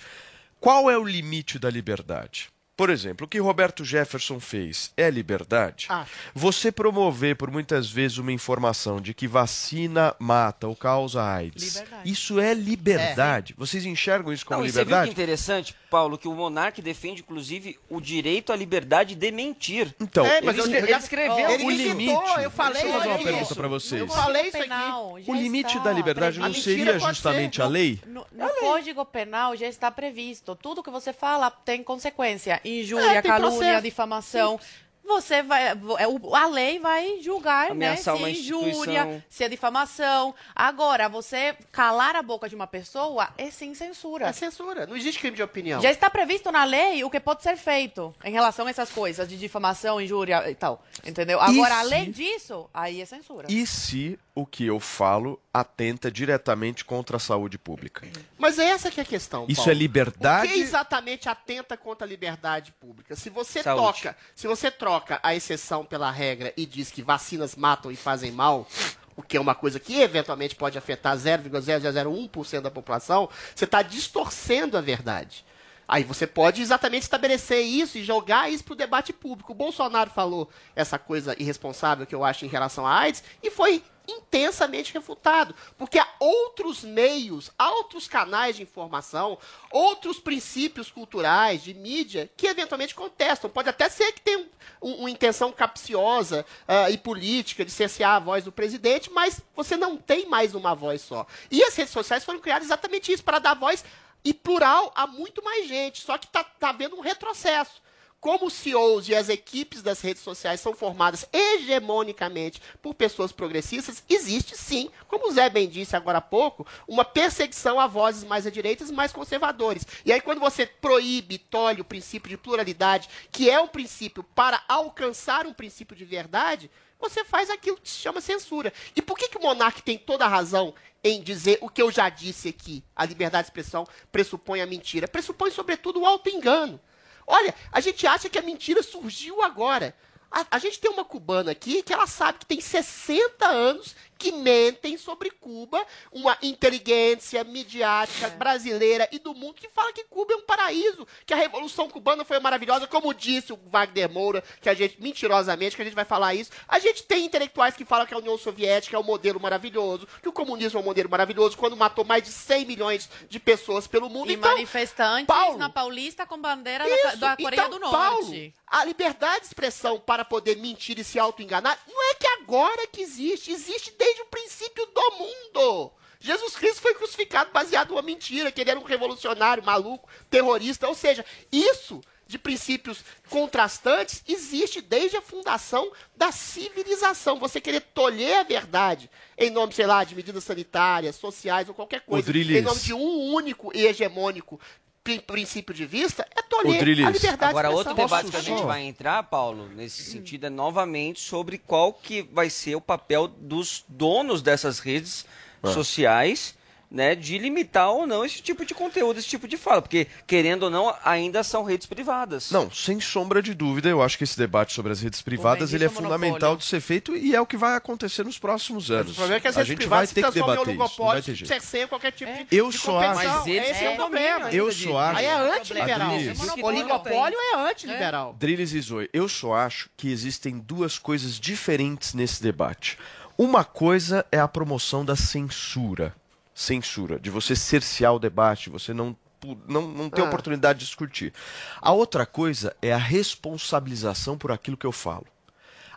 qual é o limite da liberdade? Por exemplo, o que Roberto Jefferson fez é liberdade? Acho. Você promover por muitas vezes uma informação de que vacina mata ou causa AIDS, Liberdade. isso é liberdade. Vocês enxergam isso como Não, e você viu que liberdade? interessante, Paulo, que o monarca defende, inclusive, o direito à liberdade de mentir. Então, É, mas ele, eu- ele já- escreveu ele o limite. eu falei Deixa eu fazer uma isso. pergunta pra vocês. Eu falei isso aqui. O limite da liberdade não seria justamente a lei? No, no Código Penal já está previsto. Tudo que você fala tem consequência. Injúria, É, tem calúnia, processo. difamação. Você vai. é, A lei vai julgar, Ameaçar né? Se é injúria, se é difamação. Agora, você calar a boca de uma pessoa é sim censura. É censura. Não existe crime de opinião. Já está previsto na lei o que pode ser feito em relação a essas coisas de difamação, injúria e tal. Entendeu? Agora, se- além disso, aí é censura. E se o que eu falo atenta diretamente contra a saúde pública? Mas é essa que é a questão. Isso Paulo. é liberdade? O que exatamente atenta contra a liberdade pública? Se você Saúde. toca, se você troca a exceção pela regra e diz que vacinas matam e fazem mal, o que é uma coisa que eventualmente pode afetar 0,0001% da população, você está distorcendo a verdade. Aí você pode exatamente estabelecer isso e jogar isso para o debate público. O Bolsonaro falou essa coisa irresponsável que eu acho em relação à AIDS e foi intensamente refutado, porque há outros meios, outros canais de informação, outros princípios culturais, de mídia, que eventualmente contestam. Pode até ser que tenha um- um- uma intenção capciosa ah, e política de cercear a voz do presidente, mas você não tem mais uma voz só. E as redes sociais foram criadas exatamente isso, para dar voz e plural a muito mais gente, só que está tá havendo um retrocesso. Como os CEOs e as equipes das redes sociais são formadas hegemonicamente por pessoas progressistas, existe sim, como o Zé bem disse agora há pouco, uma perseguição a vozes mais à direita e mais conservadores. E aí, quando você proíbe, tolhe o princípio de pluralidade, que é um princípio para alcançar um princípio de verdade, você faz aquilo que se chama censura. E por que, que o monarca tem toda a razão em dizer o que eu já disse aqui? A liberdade de expressão pressupõe a mentira. Pressupõe, sobretudo, o auto-engano. Olha, a gente acha que a mentira surgiu agora. A, a gente tem uma cubana aqui que ela sabe que tem 60 anos que mentem sobre Cuba, uma inteligência midiática brasileira e do mundo que fala que Cuba é um paraíso, que a Revolução Cubana foi maravilhosa, como disse o Wagner Moura, que a gente, mentirosamente, que a gente vai falar isso. A gente tem intelectuais que falam que a União Soviética é um modelo maravilhoso, que o comunismo é um modelo maravilhoso, quando matou mais de 100 milhões de pessoas pelo mundo. E então, manifestantes Paulo, na Paulista com bandeira da, isso. da Coreia então, do Paulo, Norte. a liberdade de expressão para poder mentir e se auto-enganar não é que agora que existe, existe desde o princípio do mundo. Jesus Cristo foi crucificado baseado numa mentira, que ele era um revolucionário, maluco, terrorista. Ou seja, isso de princípios contrastantes existe desde a fundação da civilização. Você querer tolher a verdade em nome, sei lá, de medidas sanitárias, sociais ou qualquer coisa, Rodrigues. em nome de um único e hegemônico princípio de vista, é tolher a liberdade Agora, de outro debate que a gente vai entrar, Paulo, nesse sentido, é novamente sobre qual que vai ser o papel dos donos dessas redes Ah. sociais, né, de limitar ou não esse tipo de conteúdo, esse tipo de fala, porque, querendo ou não, ainda são redes privadas. Não, sem sombra de dúvida, eu acho que esse debate sobre as redes privadas ele é fundamental monopólio. de ser feito e é o que vai acontecer nos próximos anos. O problema é que as a redes gente vai privadas se ter que transformam em debater isso, não vai oligopólios, ter jeito. cerceiam qualquer tipo de, Eu de só acho-. Mas Esse têm é o problema. Eu só acho- Aí é antiliberal. Oligopólio é antiliberal. Drilis e Zoe, eu só acho que existem duas coisas diferentes nesse debate. Uma coisa é a promoção da censura. Censura, de você cercear o debate, você não, não, não ter Ah. oportunidade de discutir. A outra coisa é a responsabilização por aquilo que eu falo.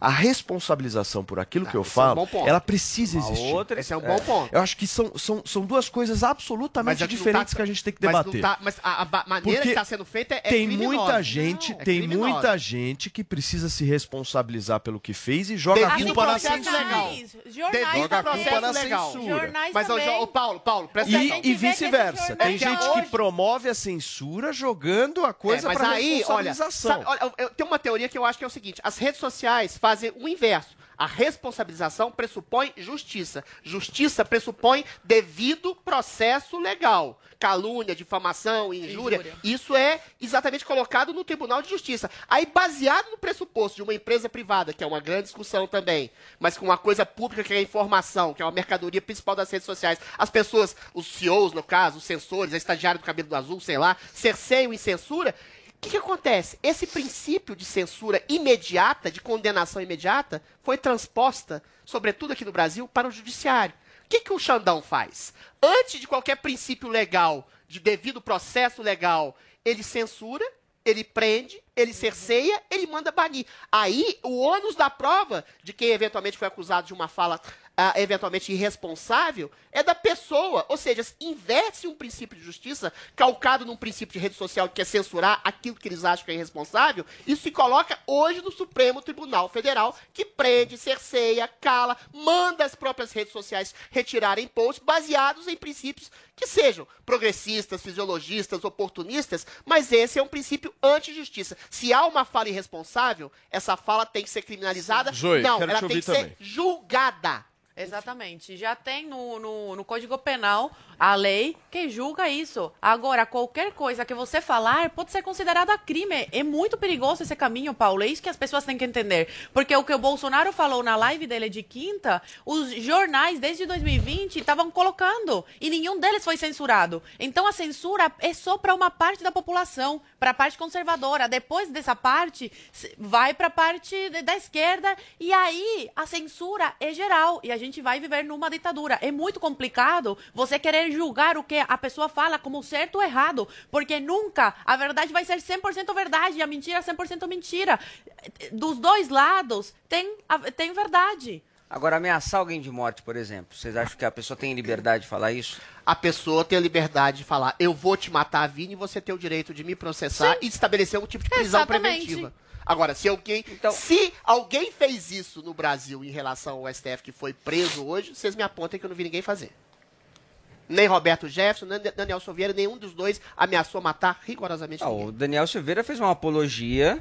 A responsabilização por aquilo que eu esse é um falo, ela precisa Uma existir. outra- Esse é um bom ponto. Eu acho que são, são, são duas coisas absolutamente não diferentes tá- que a gente tem que mas debater. tá- Mas, a, a maneira Porque que está sendo feita é, é tem criminosa. muita gente, Não, é tem criminosa. muita gente que precisa se responsabilizar pelo que fez e joga a culpa na censura. legal. jornais Joga a culpa na legal. censura. Jornais Mas, também. ô, Paulo, Paulo, presta atenção. E, e vice-versa. Tem É gente que promove a censura jogando a coisa É, mas para aí, olha, responsabilização. sabe, olha, eu- eu- tem uma teoria que eu acho que é o seguinte: as redes sociais fazem o inverso. A responsabilização pressupõe justiça. Justiça pressupõe devido processo legal. Calúnia, difamação, injúria. Injúria. Isso é exatamente colocado no Tribunal de Justiça. Aí, baseado no pressuposto de uma empresa privada, que é uma grande discussão também, mas com uma coisa pública que é a informação, que é uma mercadoria principal das redes sociais, as pessoas, os CEOs, no caso, os censores, a estagiária do cabelo do azul, sei lá, cerceiam e censura. O que, que acontece? Esse princípio de censura imediata, de condenação imediata, foi transposta, sobretudo aqui no Brasil, para o judiciário. O que, que o Xandão faz? Antes de qualquer princípio legal, de devido processo legal, ele censura, ele prende, ele cerceia, ele manda banir. Aí, o ônus da prova de quem eventualmente foi acusado de uma fala ah, eventualmente irresponsável é da pessoa. Ou seja, inverte um princípio de justiça calcado num princípio de rede social que é censurar aquilo que eles acham que é irresponsável. Isso se coloca hoje no Supremo Tribunal Federal, que prende, cerceia, cala, manda as próprias redes sociais retirarem posts baseados em princípios que sejam progressistas, fisiologistas, oportunistas, mas esse é um princípio anti-justiça. Se há uma fala irresponsável, essa fala tem que ser criminalizada. Zoe, Não, ela te tem que ser também. julgada. Exatamente. Já tem no, no, no Código Penal a lei que julga isso. Agora, qualquer coisa que você falar pode ser considerada crime. É muito perigoso esse caminho, Paulo. É isso que as pessoas têm que entender. Porque o que o Bolsonaro falou na live dele de quinta, os jornais desde 2020 estavam colocando e nenhum deles foi censurado. Então a censura é só para uma parte da população, para a parte conservadora. Depois dessa parte, vai para a parte da esquerda e aí a censura é geral e a gente vai viver numa ditadura. É muito complicado você querer julgar o que a pessoa fala como certo ou errado, porque nunca a verdade vai ser 100% verdade e a mentira 100% mentira. Dos dois lados tem, tem verdade. Agora, ameaçar alguém de morte, por exemplo, vocês acham que a pessoa tem liberdade de falar isso? A pessoa tem a liberdade de falar, eu vou te matar, Vini, e você tem o direito de me processar e estabelecer um tipo de prisão Exatamente. preventiva. Agora, se alguém, Então- se alguém fez isso no Brasil em relação ao STF que foi preso hoje, vocês me apontem que eu não vi ninguém fazer. Nem Roberto Jefferson, nem Daniel Silveira, nenhum dos dois ameaçou matar rigorosamente Ah, ninguém. o Daniel Silveira fez uma apologia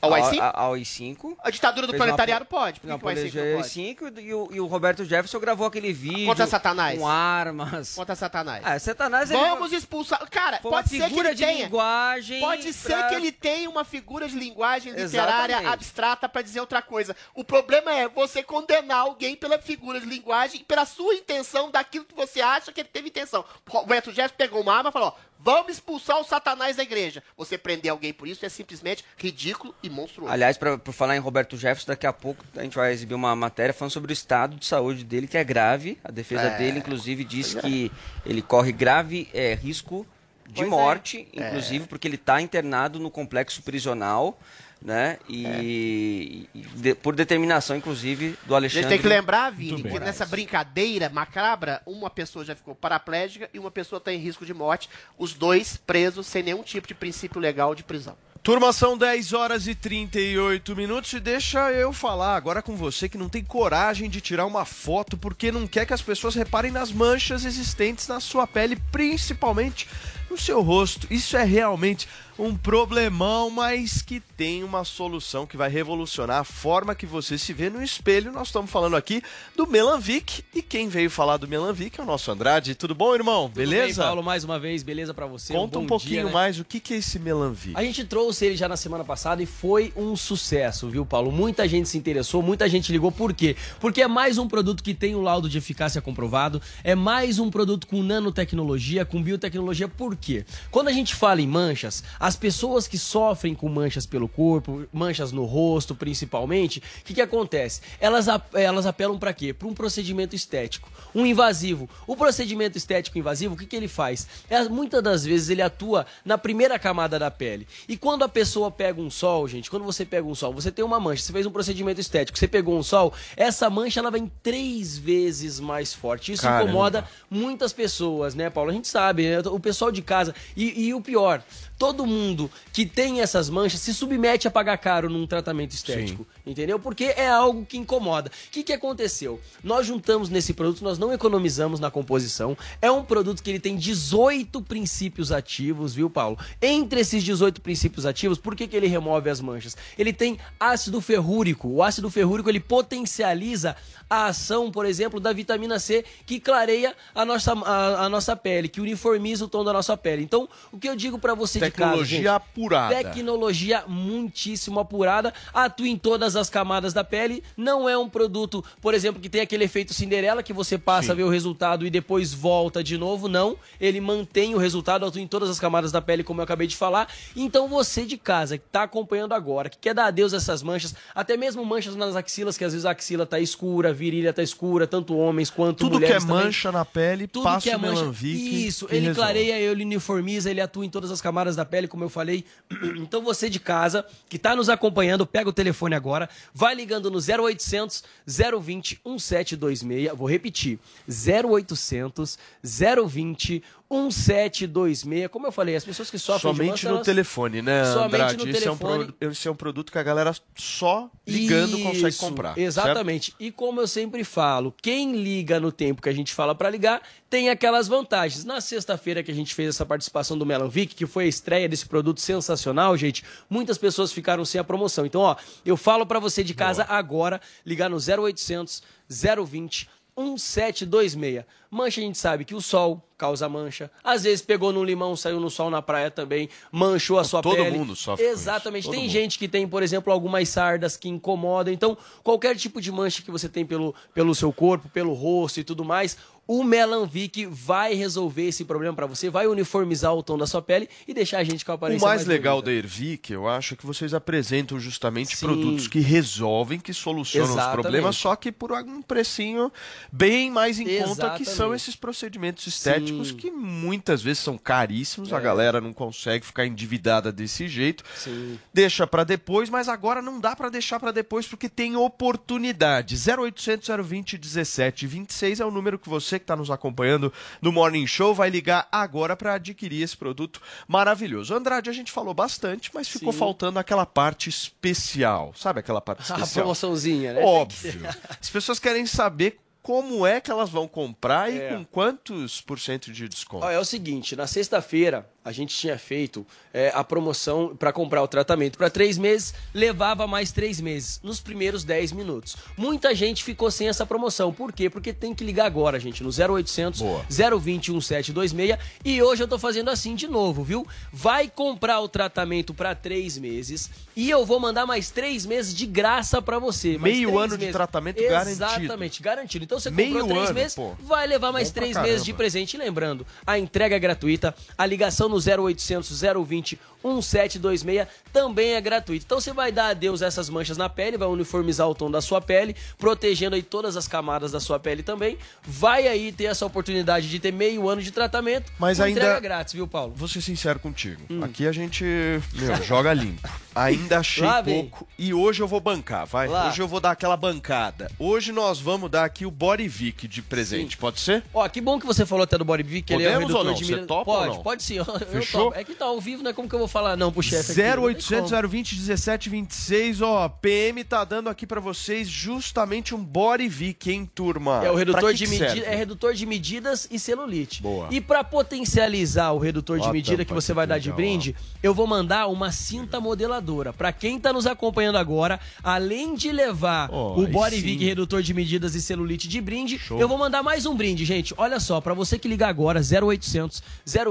Ao AI-5? a- ao AI-5. A ditadura do Fez uma pode, por Uma que o AI-5 apologia não ao pode? AI-5 e o, e o Roberto Jefferson gravou aquele vídeo Contra Satanás. com armas. Contra Satanás. Ah, Satanás ele Vamos expulsar. Cara, pode ser que ele de tenha. linguagem. Pode ser pra- que ele tenha uma figura de linguagem literária Exatamente. abstrata para dizer outra coisa. O problema é você condenar alguém pela figura de linguagem e pela sua intenção daquilo que você acha que ele teve intenção. O Roberto Jefferson pegou uma arma e falou: ó, vamos expulsar o Satanás da igreja. Você prender alguém por isso é simplesmente ridículo e monstruoso. Aliás, pra- por falar em Roberto Jefferson, daqui a pouco a gente vai exibir uma matéria falando sobre o estado de saúde dele, que é grave. A defesa É. dele, inclusive, diz que ele corre grave é, risco de Pois é. morte, É. inclusive porque ele está internado no complexo prisional, né? E, e de- por determinação, inclusive, do A Alexandre. gente tem que lembrar, Vini, que nessa brincadeira macabra, uma pessoa já ficou paraplégica e uma pessoa está em risco de morte, os dois presos sem nenhum tipo de princípio legal de prisão. Turma, são 10 horas e 38 minutos e deixa eu falar agora com você que não tem coragem de tirar uma foto porque não quer que as pessoas reparem nas manchas existentes na sua pele, principalmente no seu rosto. Isso é realmente um problemão, mas que tem uma solução que vai revolucionar a forma que você se vê no espelho. Nós estamos falando aqui do Melanvic e quem veio falar do Melanvic é o nosso Andrade. Tudo bom, irmão? Tudo Beleza? bem, Paulo, mais uma vez, beleza pra você? Conta um, bom pouquinho dia, né? mais o que, é esse Melanvic. A gente trouxe ele já na semana passada e foi um sucesso, viu, Paulo? Muita gente se interessou, muita gente ligou. Por quê? Porque é mais um produto que tem um laudo de eficácia comprovado, é mais um produto com nanotecnologia, com biotecnologia. Por quê? Quando a gente fala em manchas, as pessoas que sofrem com manchas pelo corpo, manchas no rosto principalmente, o que, que acontece? Elas, elas apelam para quê? Para um procedimento estético, um invasivo. O procedimento estético invasivo, o que, que ele faz? É, muitas das vezes ele atua na primeira camada da pele. E quando a pessoa pega um sol, gente, quando você pega um sol, você tem uma mancha, você fez um procedimento estético, você pegou um sol, essa mancha ela vem três vezes mais forte. Isso Caramba. incomoda muitas pessoas, né, Paulo? A gente sabe, né? o pessoal de casa. E, e o pior, todo mundo que tem essas manchas se submete a pagar caro num tratamento estético, entendeu? Porque é algo que incomoda. O que, que aconteceu? Nós juntamos nesse produto, nós não economizamos na composição. É um produto que ele tem 18 princípios ativos, viu, Paulo? Entre esses 18 princípios ativos, por que, que ele remove as manchas? Ele tem ácido ferrúrico. O ácido ferrúrico ele potencializa a ação, por exemplo, da vitamina C, que clareia a nossa, a, a nossa pele, que uniformiza o tom da nossa pele. Então, o que eu digo pra você de casa, Tecnologia gente, apurada. Tecnologia muitíssimo apurada, atua em todas as camadas da pele. Não é um produto, por exemplo, que tem aquele efeito Cinderela que você passa a ver o resultado e depois volta de novo. Não, ele mantém o resultado, atua em todas as camadas da pele, como eu acabei de falar. Então você de casa que está acompanhando agora, que quer dar adeus a essas manchas, até mesmo manchas nas axilas, que às vezes a axila tá escura, a virilha tá escura, tanto homens quanto Tudo que é mulheres também. mancha na pele, Tudo passa que é o mancha. Melanvic Isso, e ele resolve. clareia, ele uniformiza, ele atua em todas as camadas da pele, como eu falei. *clears throat* Então você de casa, que tá nos acompanhando, pega o telefone agora, vai ligando no 0800 020 1726. Vou repetir: 0800 020 1726. Como eu falei, as pessoas que sofrem Somente no elas- telefone, né, Somente Andrade? no esse, é um telefone. esse é um produto que a galera só ligando consegue Isso, comprar. certo? Exatamente. E como eu sempre falo, quem liga no tempo que a gente fala pra ligar tem aquelas vantagens. Na sexta-feira que a gente fez essa participação do Melanvic, que foi a estreia desse produto sensacional, gente, muitas pessoas ficaram sem a promoção. Então, ó, eu falo pra você de casa agora, ligar no 0800 020 1726. Mancha a gente sabe que o sol causa mancha. Às vezes pegou no limão, saiu no sol na praia também, manchou a sua Todo pele. mundo sofre com isso, Exatamente. todo Tem mundo. gente que tem, por exemplo, algumas sardas que incomodam. Então, qualquer tipo de mancha que você tem pelo, pelo seu corpo, pelo rosto e tudo mais, o Melanvic vai resolver esse problema pra você, vai uniformizar o tom da sua pele e deixar a gente com a O aparência mais legal bonita. da Ervic, eu acho, é que vocês apresentam justamente Sim. produtos que resolvem, que solucionam Exatamente. os problemas, só que por um precinho bem mais em conta, que são Exatamente. esses procedimentos estéticos Sim. que muitas vezes são caríssimos, a É. galera não consegue ficar endividada desse jeito. Sim. Deixa pra depois, mas agora não dá pra deixar pra depois porque tem oportunidade. 0800 020 17 26 é o número que você que está nos acompanhando no Morning Show vai ligar agora pra adquirir esse produto maravilhoso. Andrade, a gente falou bastante, mas ficou Sim. faltando aquela parte especial. Sabe aquela parte *laughs* A especial? promoçãozinha, né? Óbvio. As pessoas querem saber como é que elas vão comprar e É. com quantos por cento de desconto. É o seguinte, na sexta-feira a gente tinha feito é, a promoção para comprar o tratamento para três meses, levava mais três meses, nos primeiros 10 minutos. Muita gente ficou sem essa promoção. Por quê? Porque tem que ligar agora, gente, no 0800 020 1726. E hoje eu tô fazendo assim de novo, viu? Vai comprar o tratamento para três meses e eu vou mandar mais três meses de graça para você. Meio ano de meses. tratamento garantido. Exatamente, garantido. Então você Meio comprou três ano, meses, pô. vai levar mais Bom três meses de presente. E lembrando, a entrega é gratuita, a ligação no 0800 020 1726 também é gratuita. Então você vai dar adeus a essas manchas na pele, vai uniformizar o tom da sua pele, protegendo aí todas as camadas da sua pele também. Vai aí ter essa oportunidade de ter meio ano de tratamento. Mas ainda- entrega grátis, viu, Paulo? Vou ser sincero contigo. Hum. Aqui a gente, meu, *laughs* joga limpo. Ainda achei Lá pouco. E hoje eu vou bancar, vai. Lá. Hoje eu vou dar aquela bancada. Hoje nós vamos dar aqui o Body Vic de presente, pode ser? Ó, que bom que você falou até do Body Vic, ele é o redutor ou não? de Você milha- topa ou Pode, não? pode sim. *laughs* Fechou? É que tá ao vivo, né? Como que eu vou falar não pro chefe aqui? Não tem 0800 como. 020 17 26, ó, PM tá dando aqui pra vocês justamente um Body Vic, hein, turma? É o redutor de medida, é redutor de medidas e celulite. Boa. E pra potencializar o redutor de medida tampa que você vai dar de brinde, eu vou mandar uma cinta modeladora. Pra quem tá nos acompanhando agora, além de levar Ó, o. Vic redutor de medidas e celulite de brinde, Show. eu vou mandar mais um brinde, gente. Olha só, pra você que ligar agora 0800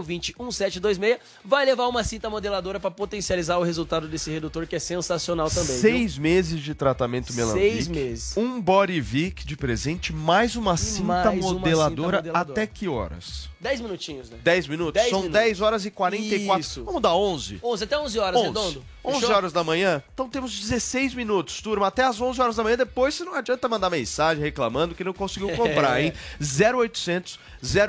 020 1726, vai levar uma cinta modeladora pra potencializar o resultado desse redutor que é sensacional também. viu? Seis meses de tratamento Melanvic. Seis meses. Um Body Vic de presente, mais uma cinta mais uma modeladora. cinta modeladora. Até que horas? 10 minutinhos, né? 10 minutos? Dez São minutos. 10 horas e 44. Isso. Vamos dar 11? 11 até 11 horas, 11. redondo. 11 Fechou? horas da manhã? Então temos 16 minutos, turma. Até as 11 horas da manhã. Depois você não adianta mandar mensagem reclamando que não conseguiu *laughs* comprar, É. hein? 0800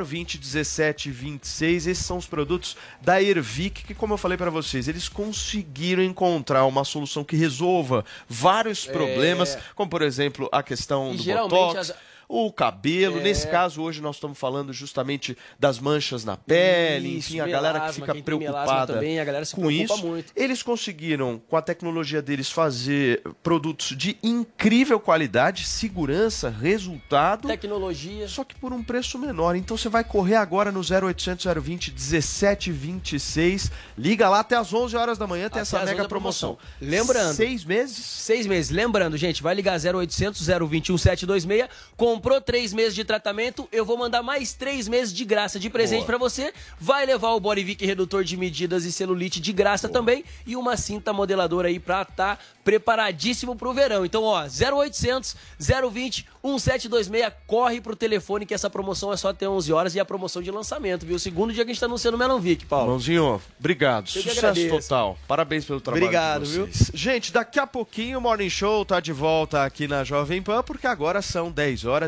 020 17 26. Esses são os produtos da Ervic que, como eu falei pra vocês, eles conseguiram encontrar uma solução que resolva vários É. problemas, como por exemplo a questão E do geralmente botox. as- O cabelo, É. nesse caso hoje nós estamos falando justamente das manchas na pele, Isso, enfim, a galera que fica preocupada também, com isso. muito. Eles conseguiram, com a tecnologia deles, fazer produtos de incrível qualidade, segurança, resultado. Tecnologia. Só que por um preço menor. Então você vai correr agora no 0800 020 1726. Liga lá até as 11 horas da manhã, tem Até essa mega 11 da promoção. promoção. Lembrando. Seis meses? Seis meses. Lembrando, gente, vai ligar 0800 021 726. Comprou três meses de tratamento, eu vou mandar mais três meses de graça de presente Boa. pra você. Vai levar o Borivic redutor de medidas e celulite de graça também. E uma cinta modeladora aí pra estar preparadíssimo pro verão. Então, ó, 0800 020 1726. Corre pro telefone que essa promoção é só até 11 horas e é a promoção de lançamento, viu? Segundo dia que a gente tá anunciando o Melonvic, Paulo. Mãozinho, obrigado. Eu Sucesso total. Parabéns pelo trabalho Obrigado, de viu? Gente, daqui a pouquinho o Morning Show tá de volta aqui na Jovem Pan, porque agora são 10 horas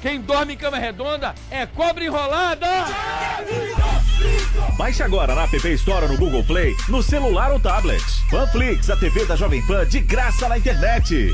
quem dorme em cama redonda é cobra enrolada! Baixe agora na App Store no Google Play, no celular ou tablet. Panflix, a TV da Jovem Pan de graça na internet.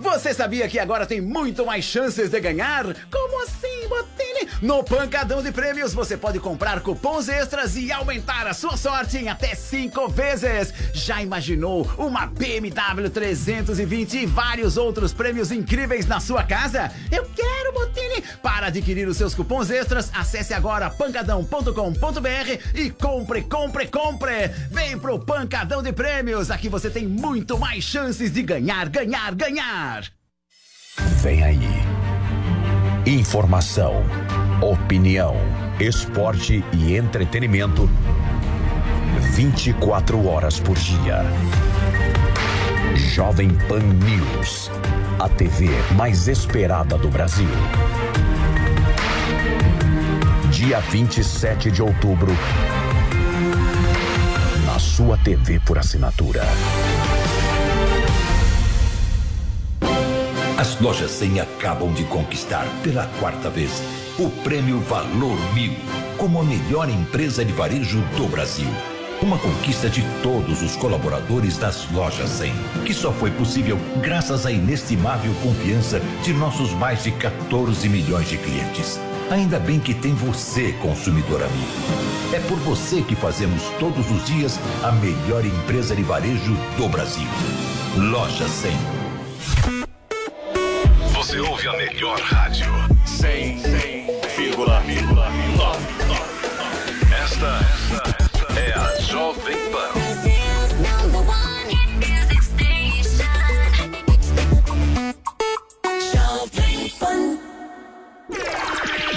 Você sabia que agora tem muito mais chances de ganhar? Como assim, Botini? No Pancadão de Prêmios você pode comprar cupons extras e aumentar a sua sorte em até cinco vezes. Já imaginou uma BMW 320 e vários outros prêmios incríveis na sua casa? Eu quero, Botini! Para adquirir os seus cupons extras, acesse agora pancadão.com.br e compre, compre, compre! Vem pro Pancadão de Prêmios, aqui você tem muito mais chances de ganhar, ganhar, ganhar! Vem aí. Informação, opinião, esporte e entretenimento 24 horas por dia. Jovem Pan News, a TV mais esperada do Brasil. Dia 27 de outubro, na sua TV por assinatura. As lojas 100 acabam de conquistar pela quarta vez o prêmio Valor Mil como a melhor empresa de varejo do Brasil. Uma conquista de todos os colaboradores das lojas 100, que só foi possível graças à inestimável confiança de nossos mais de 14 milhões de clientes. Ainda bem que tem você, consumidor amigo. É por você que fazemos todos os dias a melhor empresa de varejo do Brasil. Loja 100. Você ouve a melhor rádio. 100,9. Esta, esta é a Jovem Pan.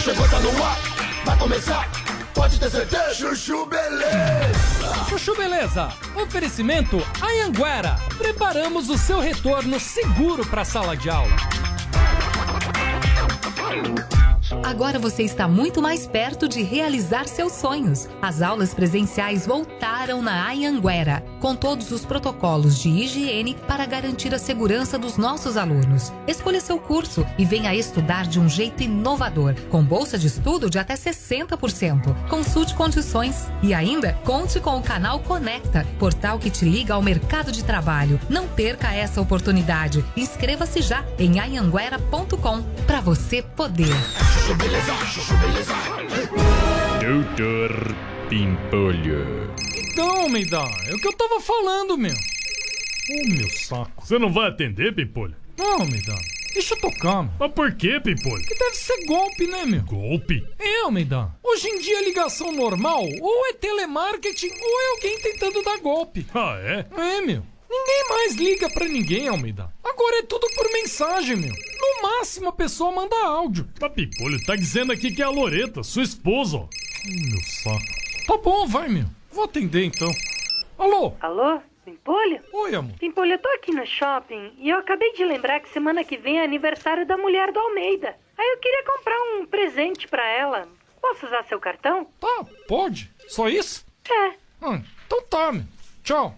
Chegou, tá no ar, vai começar, pode ter certeza. Chuchu Beleza. Chuchu Beleza, oferecimento Anhanguera. Preparamos o seu retorno seguro para a sala de aula. Agora você está muito mais perto de realizar seus sonhos. As aulas presenciais voltaram na Anhanguera, com todos os protocolos de higiene para garantir a segurança dos nossos alunos. Escolha seu curso e venha estudar de um jeito inovador, com bolsa de estudo de até 60%. Consulte condições e ainda conte com o canal Conecta, portal que te liga ao mercado de trabalho. Não perca essa oportunidade. Inscreva-se já em anhanguera.com para você poder. Doutor Pimpolho. Então, Meida, é o que eu tava falando, meu. Ô, meu saco. Você não vai atender, Pimpolho? Não, Meida. Deixa eu tocar, meu. Mas por que, Pimpolho? Que deve ser golpe, né, meu? Golpe? É, Almeida. Hoje em dia, ligação normal ou é telemarketing ou é alguém tentando dar golpe. Ah, é? É, meu. Ninguém mais liga pra ninguém, Almeida. Agora é tudo por mensagem, meu. No máximo a pessoa manda áudio. Mas Pimpolho tá dizendo aqui que é a Loreta, sua esposa, ó. Hum, meu saco. Tá bom, vai, meu. Vou atender então. Alô? Alô? Pimpolho? Oi, amor. Pimpolho, eu tô aqui no shopping e eu acabei de lembrar que semana que vem é aniversário da mulher do Almeida. Aí eu queria comprar um presente pra ela. Posso usar seu cartão? Tá, pode. Só isso? É. Ah, então tá, meu. Tchau.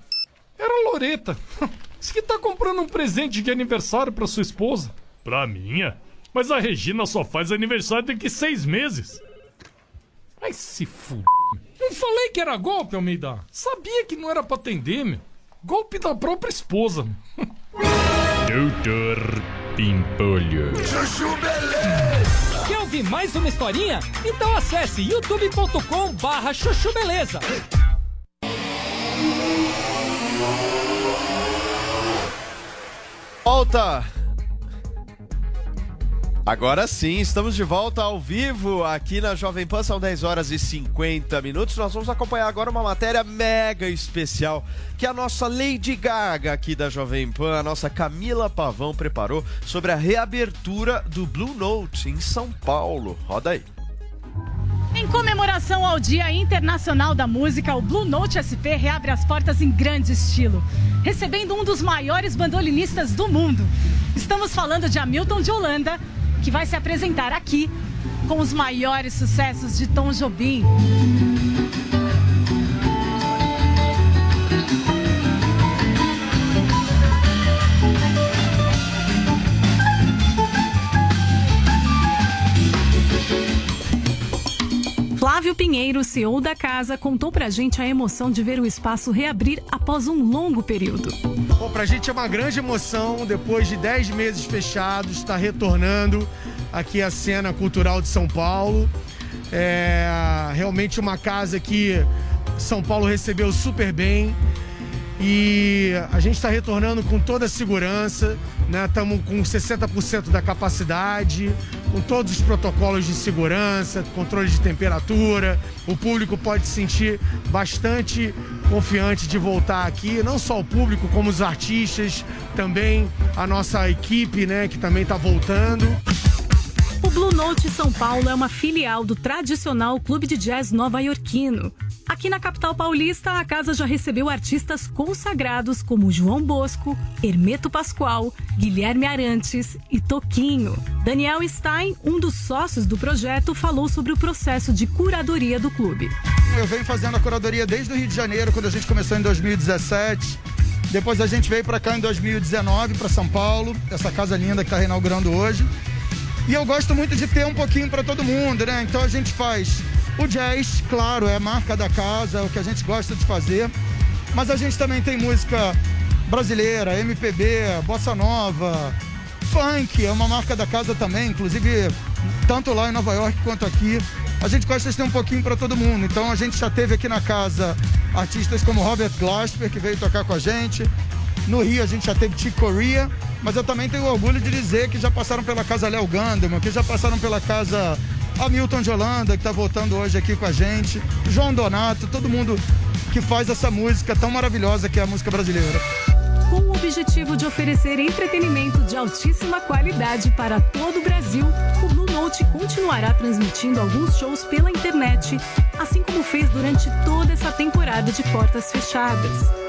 Era a Loreta. *laughs* Diz que tá comprando um presente de aniversário pra sua esposa. Pra minha? Mas a Regina só faz aniversário daqui seis meses. Ai, se f... Não falei que era golpe, Almeida. Sabia que não era pra atender, meu. Golpe da própria esposa. Doutor Pimpolho. Chuchu Beleza! Quer ouvir mais uma historinha? Então acesse youtube.com barra chuchu beleza. Volta! Agora sim, estamos de volta ao vivo aqui na Jovem Pan, são 10 horas e 50 minutos. Nós vamos acompanhar agora uma matéria mega especial que a nossa Lady Gaga aqui da Jovem Pan, a nossa Camila Pavão, preparou sobre a reabertura do Blue Note em São Paulo. Roda aí. Em comemoração ao Dia Internacional da Música, o Blue Note SP reabre as portas em grande estilo, recebendo um dos maiores bandolinistas do mundo. Estamos falando de Hamilton de Holanda, que vai se apresentar aqui com os maiores sucessos de Tom Jobim. Flávio Pinheiro, CEO da casa, contou pra gente a emoção de ver o espaço reabrir após um longo período. Bom, pra gente é uma grande emoção, depois de 10 meses fechados, estar retornando aqui à cena cultural de São Paulo. É realmente uma casa que São Paulo recebeu super bem. E a gente está retornando com toda a segurança, né? Estamos com 60% da capacidade, com todos os protocolos de segurança, controle de temperatura. O público pode se sentir bastante confiante de voltar aqui, não só o público, como os artistas, também a nossa equipe, né, que também está voltando. Blue Note São Paulo é uma filial do tradicional Clube de Jazz nova-iorquino. Aqui na capital paulista, a casa já recebeu artistas consagrados como João Bosco, Hermeto Pascoal, Guilherme Arantes e Toquinho. Daniel Stein, um dos sócios do projeto, falou sobre o processo de curadoria do clube. Eu venho fazendo a curadoria desde o Rio de Janeiro, quando a gente começou em 2017. Depois a gente veio para cá em 2019, para São Paulo, essa casa linda que está reinaugurando hoje. E eu gosto muito de ter um pouquinho para todo mundo, né? Então a gente faz o jazz, claro, é marca da casa, é o que a gente gosta de fazer. Mas a gente também tem música brasileira, MPB, bossa nova, funk, é uma marca da casa também, inclusive tanto lá em Nova York quanto aqui. A gente gosta de ter um pouquinho para todo mundo. Então a gente já teve aqui na casa artistas como Robert Glasper, que veio tocar com a gente. No Rio a gente já teve Chick Corea, mas eu também tenho orgulho de dizer que já passaram pela casa Léo Gandeman, que já passaram pela casa Hamilton de Holanda, que está voltando hoje aqui com a gente, João Donato, todo mundo que faz essa música tão maravilhosa que é a música brasileira. Com o objetivo de oferecer entretenimento de altíssima qualidade para todo o Brasil, o Blue Note continuará transmitindo alguns shows pela internet, assim como fez durante toda essa temporada de portas fechadas.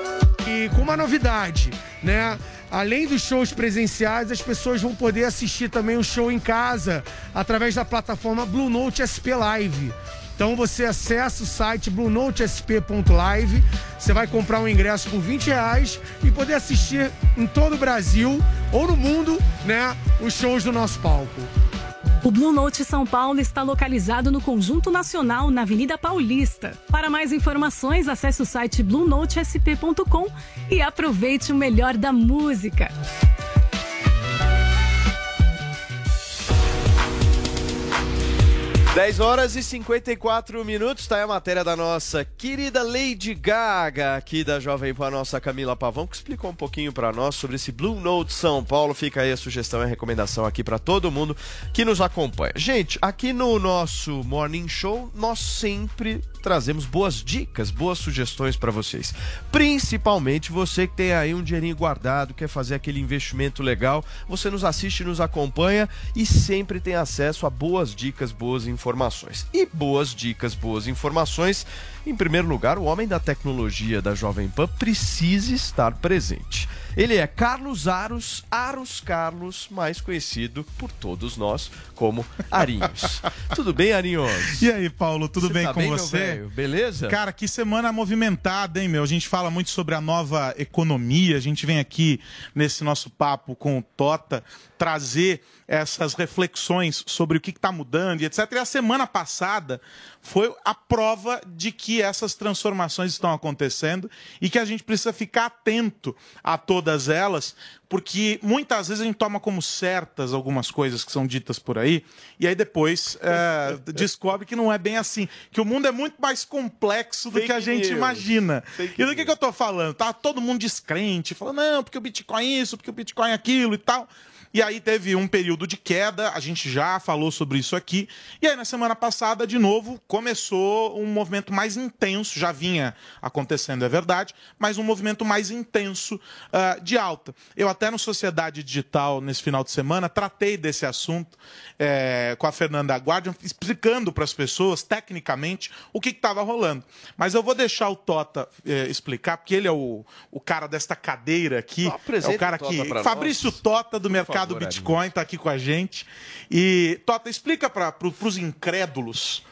E com uma novidade, né? Além dos shows presenciais, as pessoas vão poder assistir também o show em casa através da plataforma Blue Note SP Live. Então você acessa o site bluenotesp.live, você vai comprar um ingresso por 20 reais e poder assistir em todo o Brasil ou no mundo, né, os shows do nosso palco. O Blue Note São Paulo está localizado no Conjunto Nacional, na Avenida Paulista. Para mais informações, acesse o site bluenotesp.com e aproveite o melhor da música. 10 horas e 54 minutos, tá aí a matéria da nossa querida Lady Gaga, aqui da Jovem Pan, a nossa Camila Pavão, que explicou um pouquinho para nós sobre esse Blue Note São Paulo. Fica aí a sugestão e a recomendação aqui para todo mundo que nos acompanha. Gente, aqui no nosso Morning Show, nós sempre trazemos boas dicas, boas sugestões para vocês. Principalmente você que tem aí um dinheirinho guardado, quer fazer aquele investimento legal, você nos assiste, nos acompanha e sempre tem acesso a boas dicas, boas informações. E boas dicas, boas informações, em primeiro lugar, o homem da tecnologia da Jovem Pan precisa estar presente. Ele é Carlos Aros, Aros Carlos, mais conhecido por todos nós como Arinhos. *laughs* Tudo bem, Arinhos? E aí, Paulo, tudo Você bem tá com bem, meu você? Beleza? Cara, que semana movimentada, hein, meu? A gente fala muito sobre a nova economia. A gente vem aqui nesse nosso papo com o Tota trazer essas reflexões sobre o que está mudando e etc. E a semana passada foi a prova de que essas transformações estão acontecendo e que a gente precisa ficar atento a todas elas, porque muitas vezes a gente toma como certas algumas coisas que são ditas por aí, e aí depois é, *laughs* descobre que não é bem assim, que o mundo é muito mais complexo do Fake que a gente news. imagina. Fake e do que, que eu tô falando? Tá todo mundo descrente, falando, não, porque o Bitcoin é isso, porque o Bitcoin é aquilo e tal. E aí teve um período de queda, a gente já falou sobre isso aqui. E aí na semana passada, de novo, começou um movimento mais intenso, já vinha acontecendo, é verdade, mas um movimento mais intenso ah, de alta. Eu até no Sociedade Digital, nesse final de semana, tratei desse assunto eh, com a Fernanda Guardian, explicando para as pessoas, tecnicamente, o que estava rolando. Mas eu vou deixar o Tota eh, explicar, porque ele é o, o cara desta cadeira aqui. é o cara Tota que. Fabrício nós. Tota, do mercado favor, Bitcoin, está aqui com a gente. E, Tota, explica para os incrédulos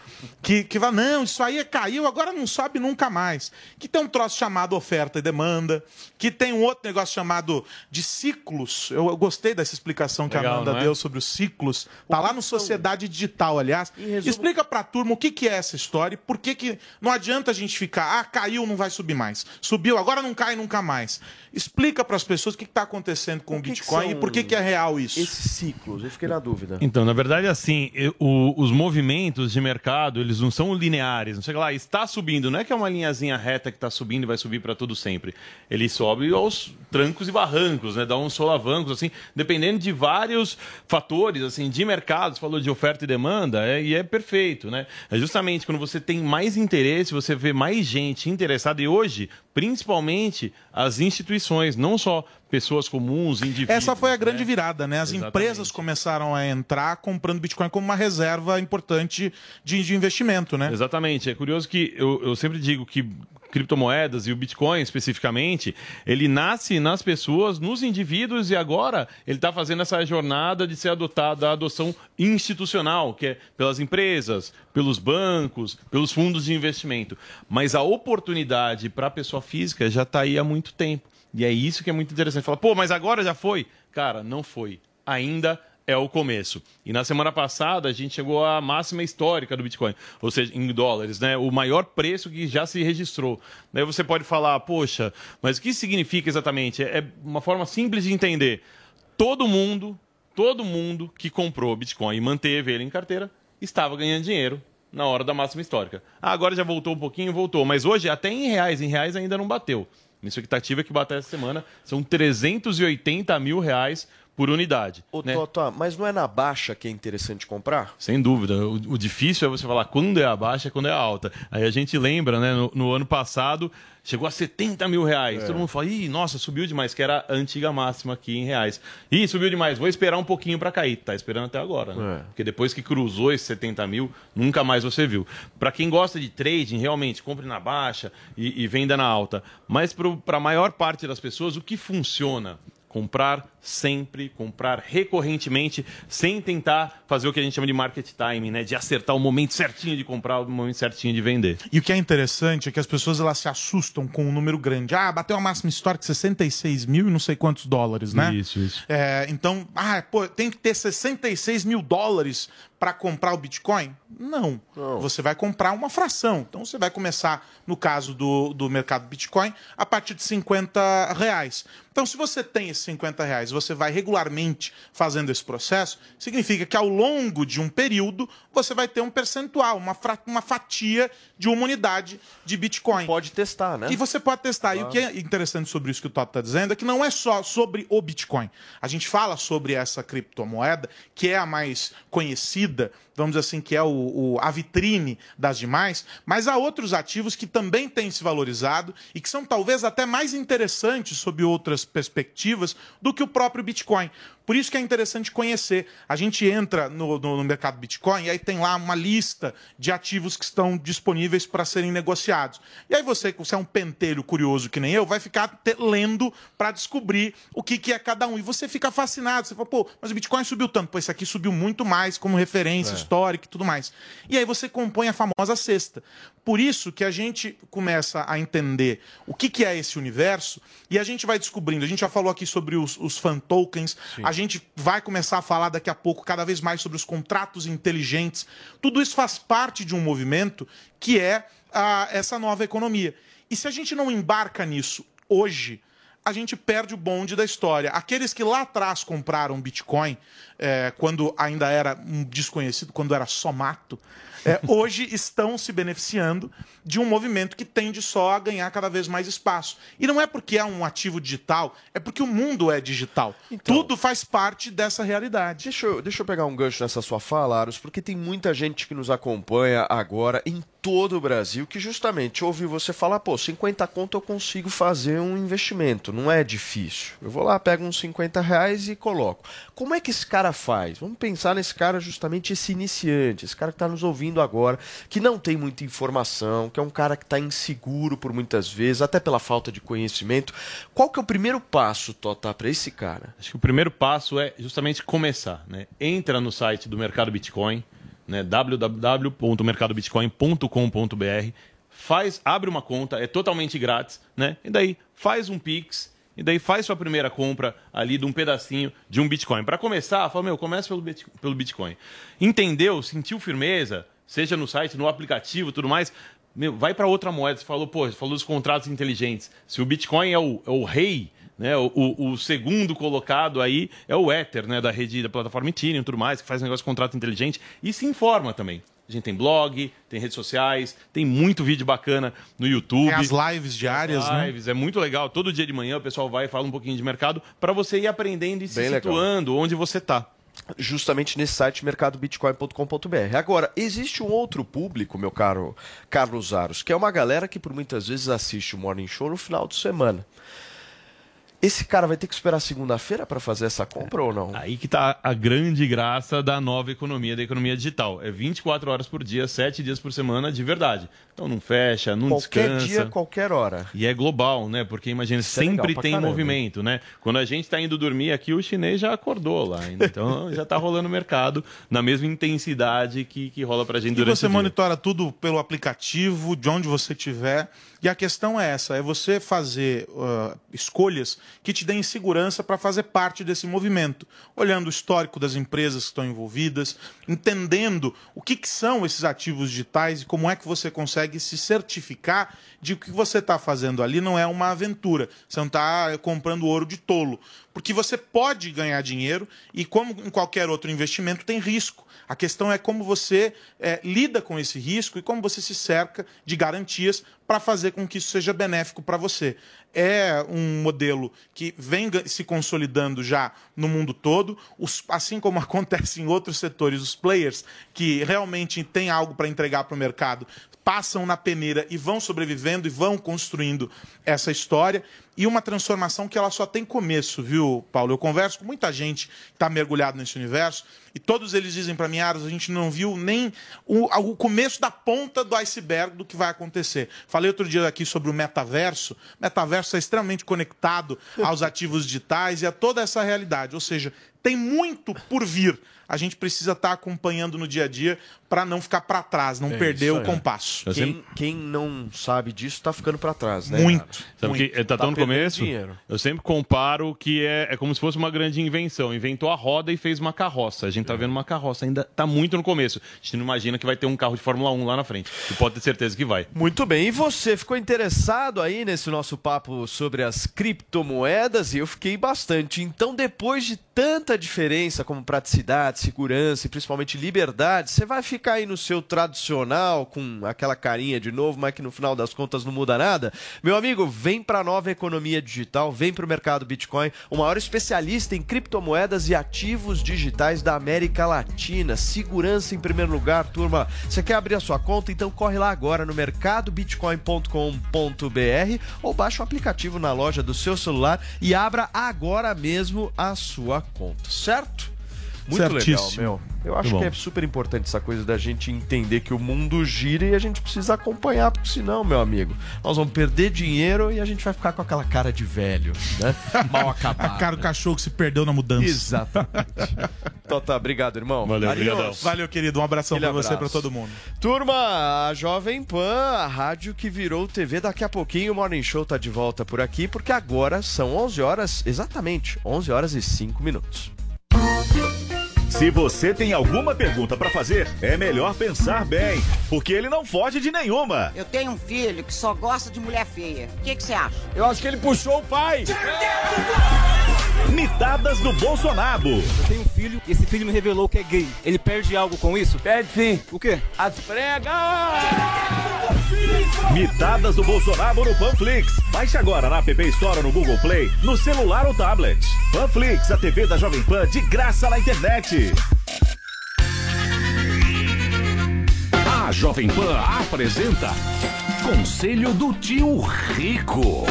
que, que vai, não, isso aí caiu, agora não sobe nunca mais. Que tem um troço chamado oferta e demanda, que tem um outro negócio chamado de ciclos. Eu, eu gostei dessa explicação que a Legal, Amanda não é? deu sobre os ciclos. Tá lá no Sociedade Digital, aliás. Explica pra turma o que, que é essa história e por que, que não adianta a gente ficar, ah, caiu, não vai subir mais. Subiu, agora não cai nunca mais. Explica para as pessoas o que está acontecendo com o, que que Bitcoin e são por que, que é real isso. Esses ciclos, eu fiquei na dúvida. Então, na verdade, assim, eu- o- os movimentos de mercado, eles não são lineares. Não sei lá, está subindo, não é que é uma linhazinha reta que está subindo e vai subir para tudo sempre. Ele sobe aos trancos e barrancos, né? Dá uns solavancos, assim, dependendo de vários fatores, assim, de mercado. Você falou de oferta e demanda, é, e é perfeito, né? É justamente quando você tem mais interesse, você vê mais gente interessada. E hoje, principalmente, as instituições, não só pessoas comuns, indivíduos. Essa foi a grande virada, né? As Exatamente. empresas começaram a entrar comprando Bitcoin como uma reserva importante de, de investimento, né? Exatamente. É curioso que eu, eu sempre digo que criptomoedas e o Bitcoin especificamente, ele nasce nas pessoas, nos indivíduos e agora ele está fazendo essa jornada de ser adotado a adoção institucional, que é pelas empresas, pelos bancos, pelos fundos de investimento. Mas a oportunidade para a pessoa física já está aí há muito tempo. E é isso que é muito interessante. Fala, pô, mas agora já foi? Cara, não foi. Ainda é o começo. E na semana passada a gente chegou à máxima histórica do Bitcoin, ou seja, em dólares, né? O maior preço que já se registrou. Daí você pode falar, poxa, mas o que significa exatamente? É uma forma simples de entender. Todo mundo, todo mundo que comprou Bitcoin e manteve ele em carteira estava ganhando dinheiro na hora da máxima histórica. Ah, agora já voltou um pouquinho, voltou, mas hoje até em reais, em reais ainda não bateu. Minha expectativa é que bater essa semana são 380 mil reais por unidade. Ô, né? Totó, mas não é na baixa que é interessante comprar? Sem dúvida. O, o difícil é você falar quando é a baixa e quando é a alta. Aí a gente lembra, né? No, no ano passado, chegou a 70 mil reais. É. Todo mundo fala, ih, nossa, subiu demais, que era a antiga máxima aqui em reais. Ih, subiu demais, vou esperar um pouquinho para cair. Tá esperando até agora, né? É. Porque depois que cruzou esses 70 mil, nunca mais você viu. Para quem gosta de trading, realmente, compre na baixa e, e venda na alta. Mas para a maior parte das pessoas, o que funciona? Comprar sempre, comprar recorrentemente, sem tentar fazer o que a gente chama de market timing, né? De acertar o momento certinho de comprar, o momento certinho de vender. E o que é interessante é que as pessoas elas se assustam com um número grande. Ah, bateu uma máxima histórica de 66 mil e não sei quantos dólares, né? Isso, isso. É, então, ah, pô, tem que ter 66 mil dólares para comprar o Bitcoin? Não. Você vai comprar uma fração. Então você vai começar, no caso do, do mercado Bitcoin, a partir de 50 reais. Então, se você tem esses 50 reais você vai regularmente fazendo esse processo, significa que ao longo de um período você vai ter um percentual, uma, uma fatia de uma unidade de Bitcoin. Pode testar, né? E você pode testar. E o que é interessante sobre isso que o Toto está dizendo é que não é só sobre o Bitcoin. A gente fala sobre essa criptomoeda, que é a mais conhecida, vamos dizer assim, que é o, o- a vitrine das demais, mas há outros ativos que também têm se valorizado e que são talvez até mais interessantes sob outras perspectivas do que o próprio Bitcoin. Por isso que é interessante conhecer. A gente entra no, no- no mercado Bitcoin e aí tem lá uma lista de ativos que estão disponíveis para serem negociados. E aí você, você é um pentelho curioso que nem eu, vai ficar te- lendo para descobrir o que, que é cada um. E você fica fascinado. Você fala, pô, mas o Bitcoin subiu tanto. Pô, esse aqui subiu muito mais como referência É. histórica e tudo mais. E aí você compõe a famosa cesta. Por isso que a gente começa a entender o que, que é esse universo e a gente vai descobrindo. A gente já falou aqui sobre os, os fan tokens, a gente vai começar a falar daqui a pouco cada vez mais sobre os contratos inteligentes. Tudo isso faz parte de um movimento que é ah, essa nova economia. E se a gente não embarca nisso hoje, a gente perde o bonde da história. Aqueles que lá atrás compraram Bitcoin, é, quando ainda era um desconhecido, quando era só mato, é, *laughs* hoje estão se beneficiando de um movimento que tende só a ganhar cada vez mais espaço. E não é porque é um ativo digital, é porque o mundo é digital. Tudo faz parte dessa realidade. Deixa eu, deixa eu pegar um gancho nessa sua fala, Aros, porque tem muita gente que nos acompanha agora em todo o Brasil que justamente ouve você falar, pô, 50 conto eu consigo fazer um investimento, não é difícil. Eu vou lá, pego uns 50 reais e coloco. Como é que esse cara faz? Vamos pensar nesse cara justamente esse iniciante, esse cara que está nos ouvindo agora, que não tem muita informação, que é um cara que está inseguro por muitas vezes, até pela falta de conhecimento. Qual que é o primeiro passo, Tota, para esse cara? Acho que o primeiro passo é justamente começar, né? Entra no site do Mercado Bitcoin, né? www.mercadobitcoin.com.br, faz, abre uma conta, é totalmente grátis, né? E daí faz um Pix, e daí faz sua primeira compra ali de um pedacinho de um Bitcoin. Para começar, fala, meu, começa pelo, pelo Bitcoin. Entendeu? Sentiu firmeza? Seja no site, no aplicativo, tudo mais. Meu, vai para outra moeda. Você falou, pô, você falou dos contratos inteligentes. Se o Bitcoin é o, é o rei, né? O, o- o segundo colocado aí é o Ether, né? Da rede da plataforma Ethereum e tudo mais, que faz um negócio de contrato inteligente e se informa também. A gente tem blog, tem redes sociais, tem muito vídeo bacana no YouTube. Tem as lives diárias, né? lives, é muito legal. Todo dia de manhã o pessoal vai e fala um pouquinho de mercado para você ir aprendendo e se Bem legal. situando onde você tá. justamente nesse site mercadobitcoin.com.br. Agora, existe um outro público, meu caro Carlos Aros, que é uma galera que por muitas vezes assiste o Morning Show no final de semana. Esse cara vai ter que esperar segunda-feira para fazer essa compra ou não? Aí que tá a grande graça da nova economia, da economia digital. É 24 horas por dia, 7 dias por semana, de verdade. Então não fecha, não Qualquer descansa. dia, qualquer hora. E é global, né? Porque imagina, Isso é sempre pra tem caramba. movimento, né? Quando a gente tá indo dormir aqui, o chinês já acordou lá. Então *laughs* já tá rolando mercado na mesma intensidade que, que rola pra gente E durante você o dia. monitora tudo pelo aplicativo, de onde você estiver. E a questão é essa: é você fazer ah, escolhas que te deem segurança para fazer parte desse movimento. Olhando o histórico das empresas que estão envolvidas, entendendo o que, que são esses ativos digitais e como é que você consegue se certificar de que o que você está fazendo ali não é uma aventura. Você não está comprando ouro de tolo. Porque você pode ganhar dinheiro e, como em qualquer outro investimento, tem risco. A questão é como você eh, lida com esse risco e como você se cerca de garantias para fazer com que isso seja benéfico para você. É um modelo que vem se consolidando já no mundo todo, Os- assim como *laughs* acontece em outros setores, os players que realmente têm algo para entregar para o mercado passam na peneira e vão sobrevivendo e vão construindo essa história. E uma transformação que ela só tem começo, viu, Paulo? Eu converso com muita gente que está mergulhado nesse universo e todos eles dizem para mim, Aros, a gente não viu nem o, o começo da ponta do iceberg do que vai acontecer. Falei outro dia aqui sobre o metaverso. O metaverso é extremamente conectado *laughs* aos ativos digitais e a toda essa realidade. Ou seja, tem muito por vir. A gente precisa estar acompanhando no dia a dia para não ficar para trás, não É perder o compasso. Quem, quem não sabe disso tá ficando pra trás, né? Muito. Sabe que tá, tão no começo? dinheiro. Eu sempre comparo que é, é como se fosse uma grande invenção. Inventou a roda e fez uma carroça. A gente tá vendo uma carroça, ainda tá muito no começo. A gente não imagina que vai ter um carro de Fórmula 1 lá na frente. E pode ter certeza que vai. Muito bem, e você ficou interessado aí nesse nosso papo sobre as criptomoedas? E eu fiquei bastante. Então, depois de tanta diferença como praticidade, segurança e principalmente liberdade, você vai ficar aí no seu tradicional com aquela carinha de novo, mas que no final das contas não muda nada? Meu amigo, vem para a nova economia digital, vem para o mercado Bitcoin, o maior especialista em criptomoedas e ativos digitais da América Latina. Segurança em primeiro lugar, turma. Você quer abrir a sua conta? Então corre lá agora no mercadobitcoin.com.br ou baixa o aplicativo na loja do seu celular e abra agora mesmo a sua conta, certo? Muito legal, Certíssimo. meu. Eu acho que é super importante essa coisa da gente entender que o mundo gira e a gente precisa acompanhar, porque senão, meu amigo, nós vamos perder dinheiro e a gente vai ficar com aquela cara de velho, né? *laughs* Mal acabado. A cara do cachorro que se perdeu na mudança. Exatamente. Tá, obrigado, irmão. Valeu, Adiós. obrigadão. Valeu, querido. Um abração Aquele pra você e pra todo mundo. Turma, a Jovem Pan, a rádio que virou TV, daqui a pouquinho o Morning Show tá de volta por aqui, porque agora são 11 horas, exatamente, 11 horas e 5 minutos. Se você tem alguma pergunta pra fazer, é melhor pensar bem, porque ele não foge de nenhuma. Eu tenho um filho que só gosta de mulher feia. O que que você acha? Eu acho que ele puxou o pai. Mitadas do Bolsonaro. Eu tenho um filho e esse filho me revelou que é gay. Ele perde algo com isso? Perde sim. O quê? As pregas! Mitadas do Bolsonaro no Panflix. Baixe agora na App Store no Google Play, no celular ou tablet. Panflix, a TV da Jovem Pan de graça na internet. A Jovem Pan apresenta Conselho do Tio Rico.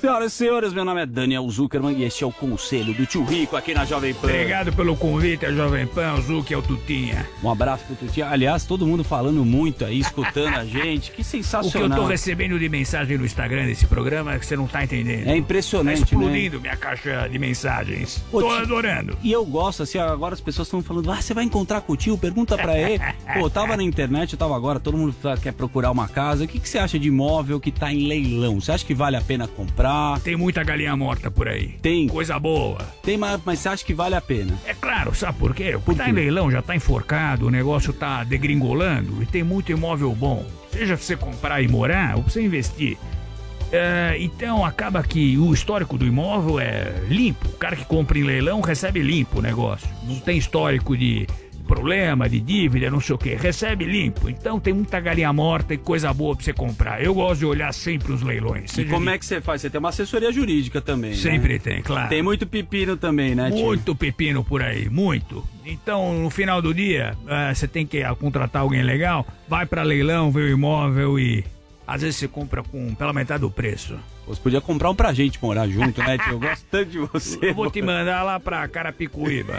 Senhoras e senhores, meu nome é Daniel Zuckerman e este é o Conselho do Tio Rico aqui na Jovem Pan. Obrigado pelo convite, a Jovem Pan, o Zuc é o Tutinha. Um abraço pro Tutinha. Aliás, todo mundo falando muito aí, escutando a gente. Que O que eu sensacional. tô recebendo de mensagem no Instagram desse programa é que você não tá entendendo. É impressionante, Tá explodindo minha caixa de mensagens. Pô, tô tio- adorando. E eu gosto, assim, agora as pessoas estão falando, ah, você vai encontrar com o tio, pergunta pra ele. *laughs* Pô, eu tava na internet, eu tava agora, todo mundo tá- quer procurar uma casa. O que, que você acha de imóvel que tá em leilão? Você acha que vale a pena comprar? Tem muita galinha morta por aí. Tem. Coisa boa. Tem, mas, mas você acha que vale a pena? É claro, sabe por quê? O que tá quê? em leilão já tá enforcado, o negócio tá degringolando e tem muito imóvel bom. Seja pra você comprar e morar ou pra você investir. É, então acaba que o histórico do imóvel é limpo. O cara que compra em leilão recebe limpo o negócio. Não tem histórico de problema, de dívida, não sei o que. Recebe limpo. Então tem muita galinha morta e coisa boa pra você comprar. Eu gosto de olhar sempre os leilões. E como é que você faz? Você tem uma assessoria jurídica também, né? Sempre tem, claro. Tem muito pepino também, né, tio? Muito pepino por aí, muito. Então, no final do dia, eh, você tem que ah, contratar alguém legal, vai pra leilão, vê o imóvel e às vezes você compra com pela metade do preço. Você podia comprar um pra gente morar junto, né, tio? Eu gosto tanto de você. Eu vou te mandar lá pra Carapicuíba.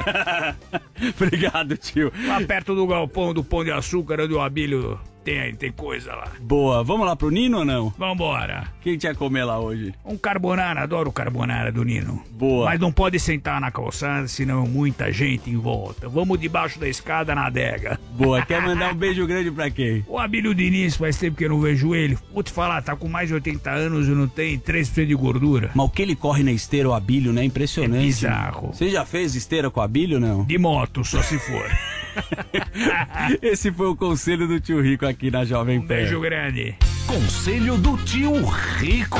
*laughs* Obrigado, tio. Lá perto do galpão do Pão de Açúcar, onde o Abílio tem, tem coisa lá. Boa. Vamos lá pro Nino ou não? Vambora. O que a gente ia comer lá hoje? Um carbonara, adoro carbonara do Nino. Boa. Mas não pode sentar na calçada, senão muita gente em volta. Vamos debaixo da escada na adega. Boa. Quer *laughs* mandar um beijo grande pra quem? O Abílio Diniz, faz tempo que eu não vejo ele. Vou te falar, tá com mais de 80 anos e não tem 3% de gordura. Mas o que ele corre na esteira, o Abílio, né? Impressionante. É bizarro. Você já fez esteira com o Abílio, não? De moto, só se for. *laughs* *laughs* Esse foi o conselho do tio Rico aqui na Jovem Pan. Beijo grande. Conselho do Tio Rico.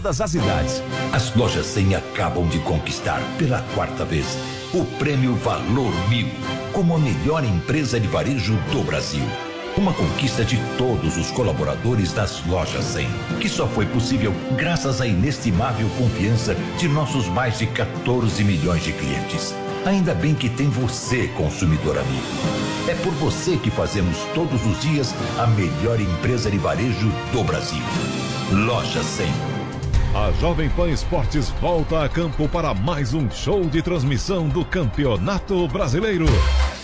todas as idades. As lojas 100 acabam de conquistar pela quarta vez o prêmio Valor Mil como a melhor empresa de varejo do Brasil. Uma conquista de todos os colaboradores das lojas 100, que só foi possível graças à inestimável confiança de nossos mais de 14 milhões de clientes. Ainda bem que tem você, consumidor amigo. É por você que fazemos todos os dias a melhor empresa de varejo do Brasil. Loja 100. A Jovem Pan Esportes volta a campo para mais um show de transmissão do Campeonato Brasileiro.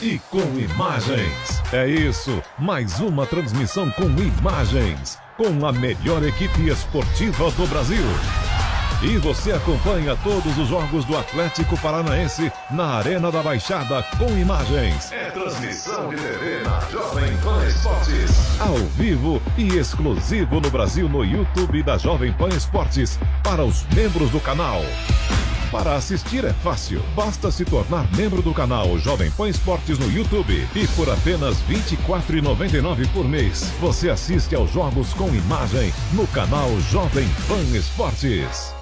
E com imagens. É isso, mais uma transmissão com imagens. Com a melhor equipe esportiva do Brasil. E você acompanha todos os jogos do Atlético Paranaense na Arena da Baixada com imagens. É transmissão de TV na Jovem Pan Esportes. Ao vivo e exclusivo no Brasil no YouTube da Jovem Pan Esportes para os membros do canal. Para assistir é fácil, basta se tornar membro do canal Jovem Pan Esportes no YouTube e por apenas R$ 24,99 por mês você assiste aos jogos com imagem no canal Jovem Pan Esportes.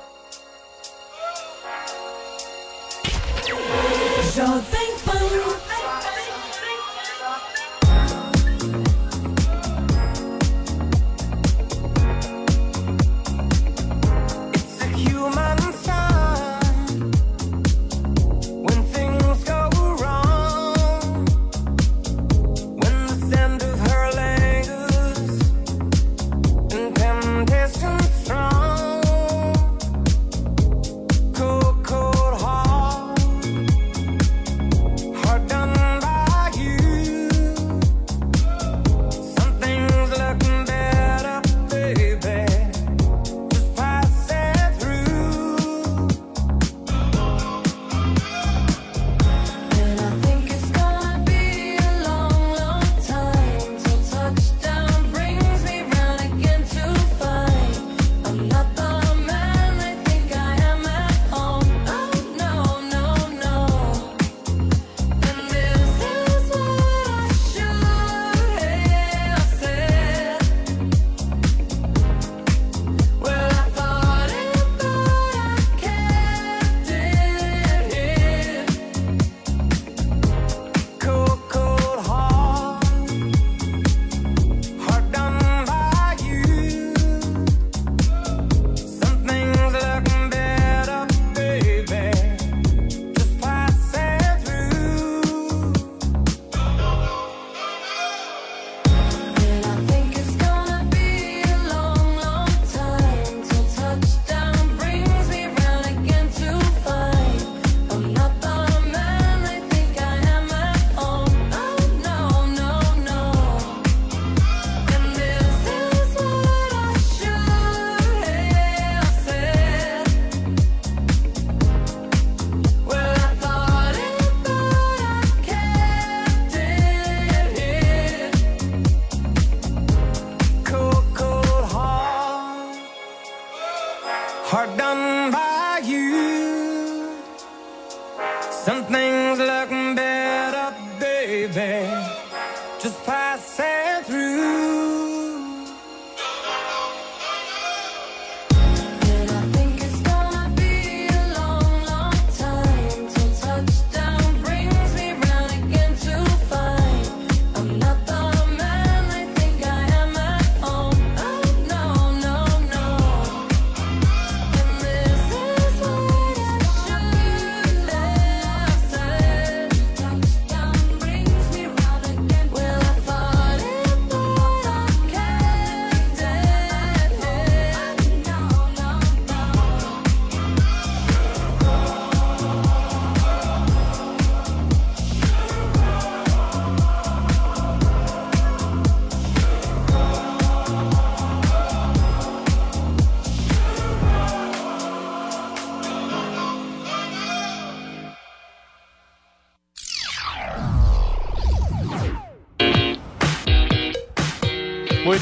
Jovem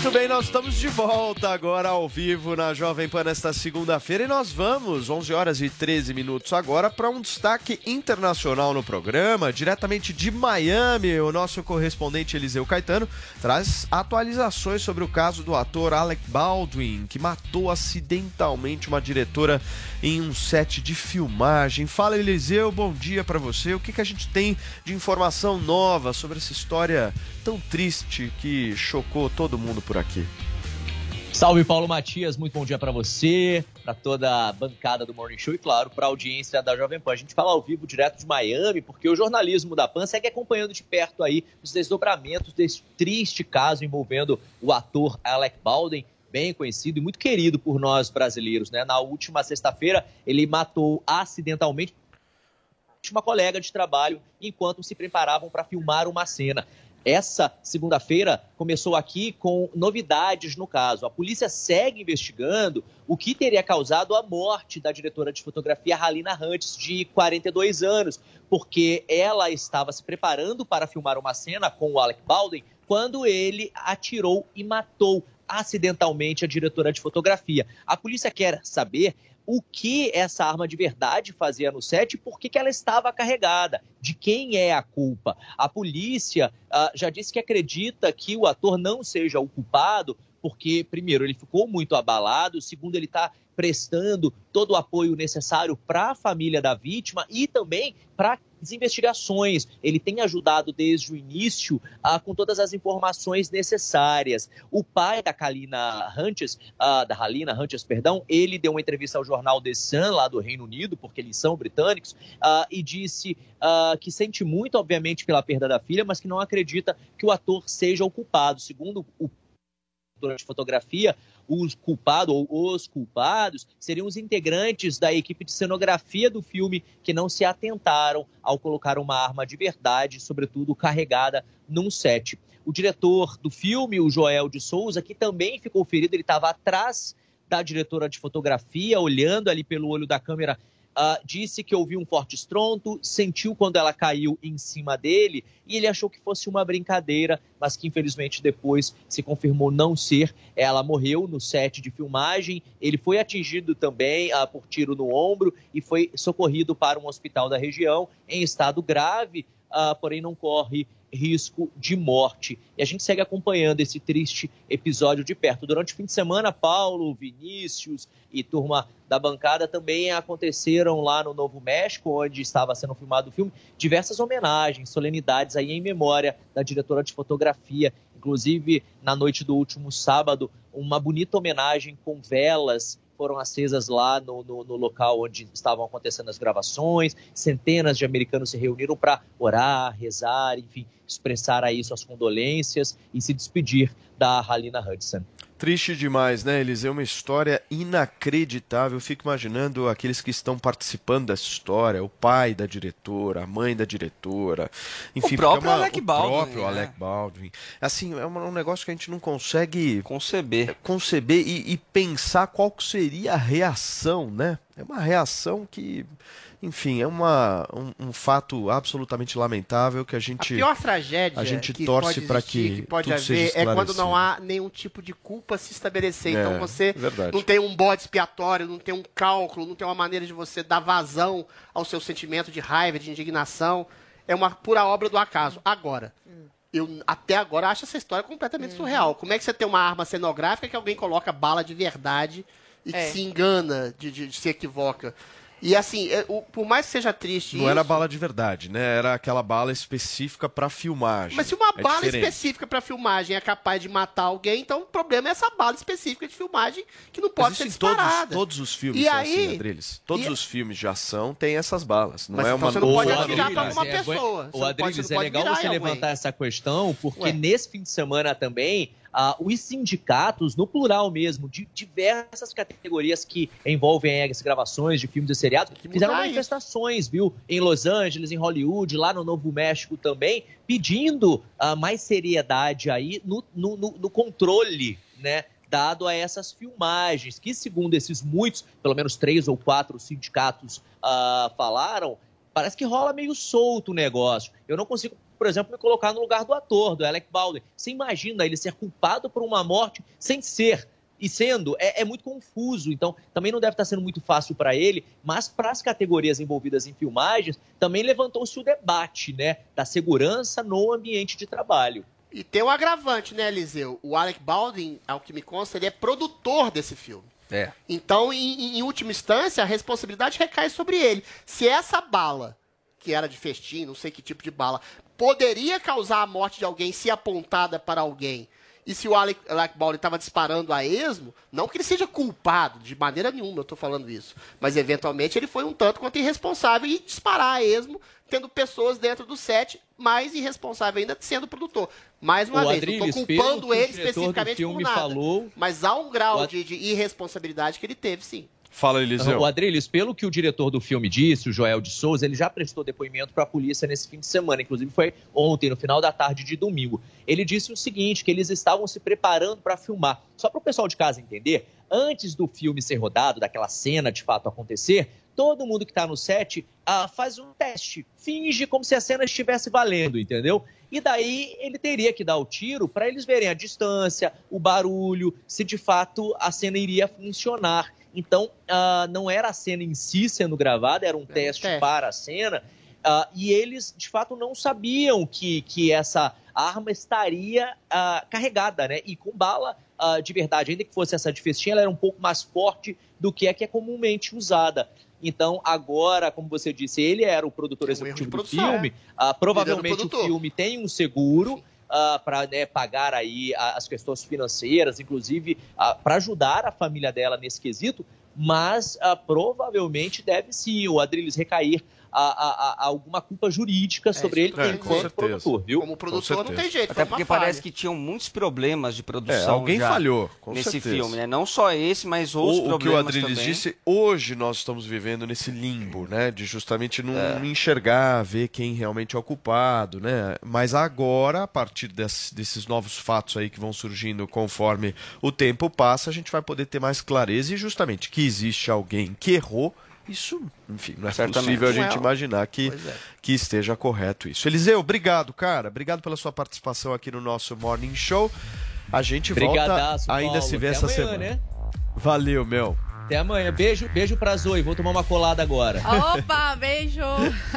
Muito bem, nós estamos de volta agora ao vivo na Jovem Pan nesta segunda-feira e nós vamos, 11 horas e 13 minutos agora, para um destaque internacional no programa, diretamente de Miami. O nosso correspondente Eliseu Caetano traz atualizações sobre o caso do ator Alec Baldwin, que matou acidentalmente uma diretora em um set de filmagem. Fala Eliseu, bom dia para você. O que, que a gente tem de informação nova sobre essa história tão triste que chocou todo mundo por aqui? Salve Paulo Matias, muito bom dia para você, para toda a bancada do Morning Show e claro, para a audiência da Jovem Pan. A gente fala ao vivo direto de Miami, porque o jornalismo da Pan segue acompanhando de perto aí os desdobramentos desse triste caso envolvendo o ator Alec Baldwin, bem conhecido e muito querido por nós brasileiros, né? Na última sexta-feira, ele matou acidentalmente uma colega de trabalho enquanto se preparavam para filmar uma cena. Essa segunda-feira começou aqui com novidades no caso. A polícia segue investigando o que teria causado a morte da diretora de fotografia Halina Hunts, de 42 anos, porque ela estava se preparando para filmar uma cena com o Alec Baldwin quando ele atirou e matou acidentalmente a diretora de fotografia. A polícia quer saber o que essa arma de verdade fazia no set e por que, que ela estava carregada, de quem é a culpa. A polícia ah, já disse que acredita que o ator não seja o culpado, porque, primeiro, ele ficou muito abalado, segundo, ele está prestando todo o apoio necessário para a família da vítima e também para as investigações. Ele tem ajudado desde o início ah, com todas as informações necessárias. O pai da Kalina Hunches, ah, da Halina Hunches, perdão, ele deu uma entrevista ao jornal The Sun, lá do Reino Unido, porque eles são britânicos, ah, e disse ah, que sente muito, obviamente, pela perda da filha, mas que não acredita que o ator seja o culpado. Segundo o de fotografia, os culpados ou os culpados seriam os integrantes da equipe de cenografia do filme que não se atentaram ao colocar uma arma de verdade, sobretudo carregada num set. O diretor do filme, o Joel de Souza, que também ficou ferido, ele estava atrás da diretora de fotografia, olhando ali pelo olho da câmera ah, disse que ouviu um forte estronto, sentiu quando ela caiu em cima dele e ele achou que fosse uma brincadeira, mas que infelizmente depois se confirmou não ser. Ela morreu no set de filmagem, ele foi atingido também ah, por tiro no ombro e foi socorrido para um hospital da região em estado grave, ah, porém não corre risco de morte. E a gente segue acompanhando esse triste episódio de perto. Durante o fim de semana, Paulo, Vinícius e turma da bancada também aconteceram lá no Novo México, onde estava sendo filmado o filme, diversas homenagens, solenidades aí em memória da diretora de fotografia. Inclusive, na noite do último sábado, uma bonita homenagem com velas foram acesas lá no, no, no, local onde estavam acontecendo as gravações. Centenas de americanos se reuniram para orar, rezar, enfim, expressar aí suas condolências e se despedir da Halina Hudson. Triste demais, né, Eliseu? Uma história inacreditável. Eu fico imaginando aqueles que estão participando dessa história, o pai da diretora, a mãe da diretora, enfim, o próprio uma, Alec o Baldwin. próprio né? Alec Baldwin. Assim, é um negócio que a gente não consegue conceber, conceber e, e pensar qual seria a reação, né? É uma reação que, enfim, é uma, um, um fato absolutamente lamentável que a gente A pior tragédia a gente que torce pode para existir, que, pode tudo seja haver é quando não há nenhum tipo de culpa se estabelecer. É, então você verdade. não tem um bode expiatório, não tem um cálculo, não tem uma maneira de você dar vazão ao seu sentimento de raiva, de indignação. É uma pura obra do acaso. Agora, eu até agora acho essa história completamente surreal. Como é que você tem uma arma cenográfica que alguém coloca bala de verdade e É. que se engana, de, de- de se equivoca? E assim, é, o- por mais que seja triste Não isso, era bala de verdade, né? Era aquela bala específica para filmagem. Mas se uma É bala diferente. específica para filmagem é capaz de matar alguém, então o problema é essa bala específica de filmagem que não pode Mas ser em todos, disparada. todos os filmes E são aí- assim, Adriles. Todos e- os filmes de ação têm essas balas. Não Mas é então uma você não pode atirar pra alguma É, pessoa. Você O pode- Adriles, você é pode legal mirar você levantar essa questão, porque Ué. nesse fim de semana também, ah, os sindicatos, no plural mesmo, de diversas categorias que envolvem as gravações de filmes e seriados, fizeram manifestações, viu? Em Los Angeles, em Hollywood, lá no Novo México também, pedindo ah, mais seriedade aí no, no, no- no controle, né? Dado a essas filmagens, que segundo esses muitos, pelo menos três ou quatro sindicatos ah, falaram, parece que rola meio solto o negócio. Eu não consigo por exemplo, me colocar no lugar do ator, do Alec Baldwin. Você imagina ele ser culpado por uma morte sem ser. E sendo, é, é muito confuso. Então, também não deve estar sendo muito fácil para ele, mas para as categorias envolvidas em filmagens, também levantou-se o debate né, da segurança no ambiente de trabalho. E tem um agravante, né, Eliseu? O Alec Baldwin, ao que me consta, ele é produtor desse filme. É. Então, em, em última instância, a responsabilidade recai sobre ele. Se essa bala, que era de festim, não sei que tipo de bala, poderia causar a morte de alguém se apontada para alguém, e se o Alec, Alec Baldwin estava disparando a esmo, não que ele seja culpado, de maneira nenhuma eu estou falando isso, mas eventualmente ele foi um tanto quanto irresponsável e disparar a esmo, tendo pessoas dentro do set, mais irresponsável ainda sendo produtor. Mais uma O vez, Adriles, não estou culpando o ele especificamente por nada, falou- mas há um grau Ad- de, de irresponsabilidade que ele teve, sim. Fala, Eliseu. O Adriles, pelo que o diretor do filme disse, o Joel de Souza, ele já prestou depoimento para a polícia nesse fim de semana, inclusive foi ontem, no final da tarde de domingo. Ele disse o seguinte, que eles estavam se preparando para filmar. Só para o pessoal de casa entender, antes do filme ser rodado, daquela cena de fato acontecer, todo mundo que está no set ah, faz um teste, finge como se a cena estivesse valendo, entendeu? E daí ele teria que dar o tiro para eles verem a distância, o barulho, se de fato a cena iria funcionar. Então, ah, não era a cena em si sendo gravada, era um teste teste. para a cena. ah, e eles, de fato, não sabiam que, que essa arma estaria ah, carregada, né? E com bala de verdade, ainda que fosse essa de festim, ela era um pouco mais forte do que a que é comumente usada. Então, agora, como você disse, ele era o produtor executivo do produção, filme. é. provavelmente o o filme tem um seguro para pagar aí as questões financeiras, inclusive para ajudar a família dela nesse quesito, mas ah, provavelmente deve sim o Adriles recair a, a- a- alguma culpa jurídica sobre ele É, com enquanto certeza. produtor, viu? Como produtor não tem jeito, Até uma porque falha. parece que tinham muitos problemas de produção. É, alguém já falhou, com nesse certeza. filme, né? Não só esse, mas outros O, o que o problemas Adriles também. disse, hoje nós estamos vivendo nesse limbo, né? De justamente não É. enxergar, ver quem realmente é o culpado, né? Mas agora, a partir desse- desses novos fatos aí que vão surgindo conforme o tempo passa, a gente vai poder ter mais clareza e justamente que existe alguém que errou. Isso, enfim, não é Certamente. possível a é gente o- imaginar que, é. que esteja correto isso. Eliseu, obrigado, cara. Obrigado pela sua participação aqui no nosso Morning Show. A gente Brigadaço, volta ainda Paulo. se vê Até essa amanhã, semana. né? Valeu, meu. Até amanhã. Beijo, beijo pra Zoe. Vou tomar uma colada agora. Opa, beijo!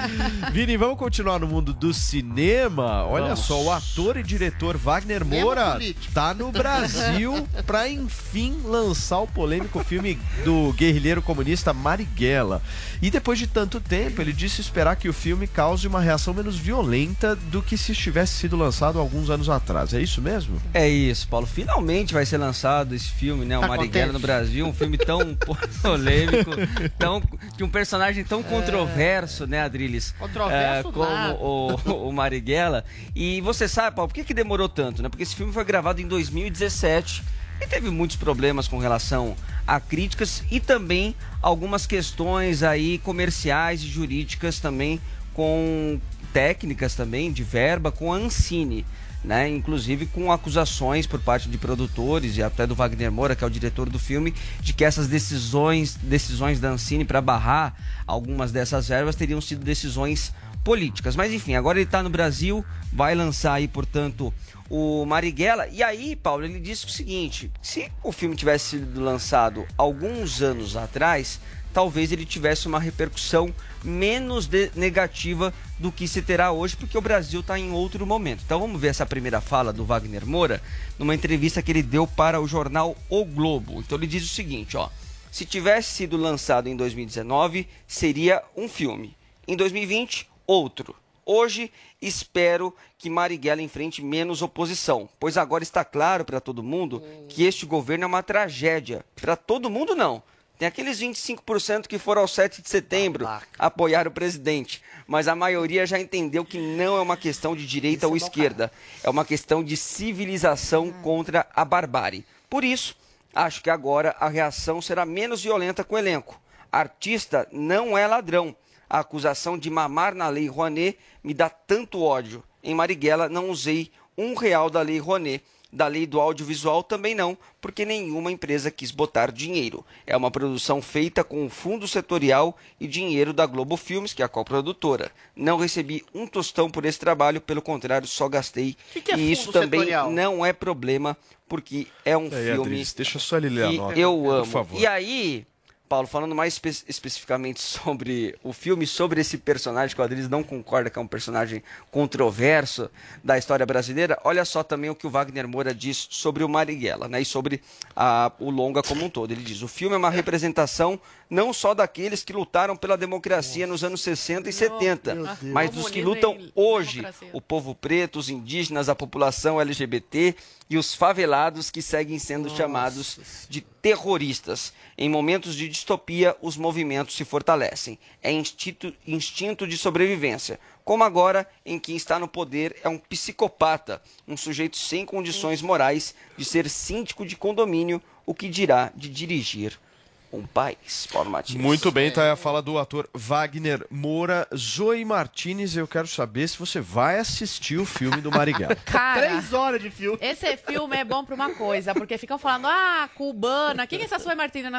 *laughs* Vini, vamos continuar no mundo do cinema. Olha Vamos. só, o ator e diretor Wagner Moura tá no Brasil *laughs* para enfim lançar o polêmico filme do guerrilheiro comunista Marighella. E depois de tanto tempo, ele disse esperar que o filme cause uma reação menos violenta do que se tivesse sido lançado alguns anos atrás. É isso mesmo? É isso, Paulo. Finalmente vai ser lançado esse filme, né? O Tá Marighella no Brasil, um filme tão *laughs* *laughs* polêmico, tão, de um personagem tão controverso, né, Adriles? Controverso É, como o, o Marighella. E você sabe, Paulo, por que, que demorou tanto, né? Porque esse filme foi gravado em 2017 e teve muitos problemas com relação a críticas e também algumas questões aí comerciais e jurídicas também com técnicas também de verba com a Ancine. Né, inclusive com acusações por parte de produtores e até do Wagner Moura, que é o diretor do filme, de que essas decisões, decisões da Ancine para barrar algumas dessas verbas teriam sido decisões políticas. Mas enfim, agora ele está no Brasil, vai lançar aí, portanto, o Marighella. E aí, Paulo, ele disse o seguinte: se o filme tivesse sido lançado alguns anos atrás, talvez ele tivesse uma repercussão menos negativa do que se terá hoje, porque o Brasil está em outro momento. Então vamos ver essa primeira fala do Wagner Moura numa entrevista que ele deu para o jornal O Globo. Então ele diz o seguinte, ó: se tivesse sido lançado em 2019, seria um filme. Em 2020, outro. Hoje, espero que Marighella enfrente menos oposição, pois agora está claro para todo mundo que este governo é uma tragédia. Para todo mundo, não. Tem aqueles 25% que foram ao 7 de setembro apoiar o presidente, mas a maioria já entendeu que não é uma questão de direita ou esquerda, é uma questão de civilização contra a barbárie. Por isso, acho que agora a reação será menos violenta com o elenco. Artista não é ladrão. A acusação de mamar na Lei Rouanet me dá tanto ódio. Em Marighella não usei um real da Lei Rouanet. Da lei do audiovisual também não, porque nenhuma empresa quis botar dinheiro. É uma produção feita com o fundo setorial e dinheiro da Globo Filmes, que é a coprodutora. Não recebi um tostão por esse trabalho, pelo contrário, só gastei. que é e isso também setorial? não é problema, porque é um Aí, filme deixa só ele ler a que nota, eu por amo. favor. E aí, Paulo, falando mais espe- especificamente *laughs* sobre o filme, sobre esse personagem que o Adriles não concorda que é um personagem controverso da história brasileira, olha só também o que o Wagner Moura diz sobre o Marighella, né, e sobre a- o longa como um todo. Ele diz: "O filme é uma representação não só daqueles que lutaram pela democracia nos anos 60 e 70, meu Deus. mas dos que lutam hoje, democracia. o povo preto, os indígenas, a população LGBT e os favelados que seguem sendo chamados de terroristas. Em momentos de distopia, os movimentos se fortalecem. É instinto, instinto de sobrevivência. Como agora, em quem está no poder é um psicopata, um sujeito sem condições morais de ser síndico de condomínio, o que dirá de dirigir um país. Paulo Matias. Muito bem, tá aí a fala do ator Wagner Moura. Zoe Martinez, eu quero saber se você vai assistir o filme do Marighella. *laughs* Cara, Três horas de filme. Esse filme é bom pra uma coisa, porque ficam falando, ah, cubana. Quem é essa Martínez?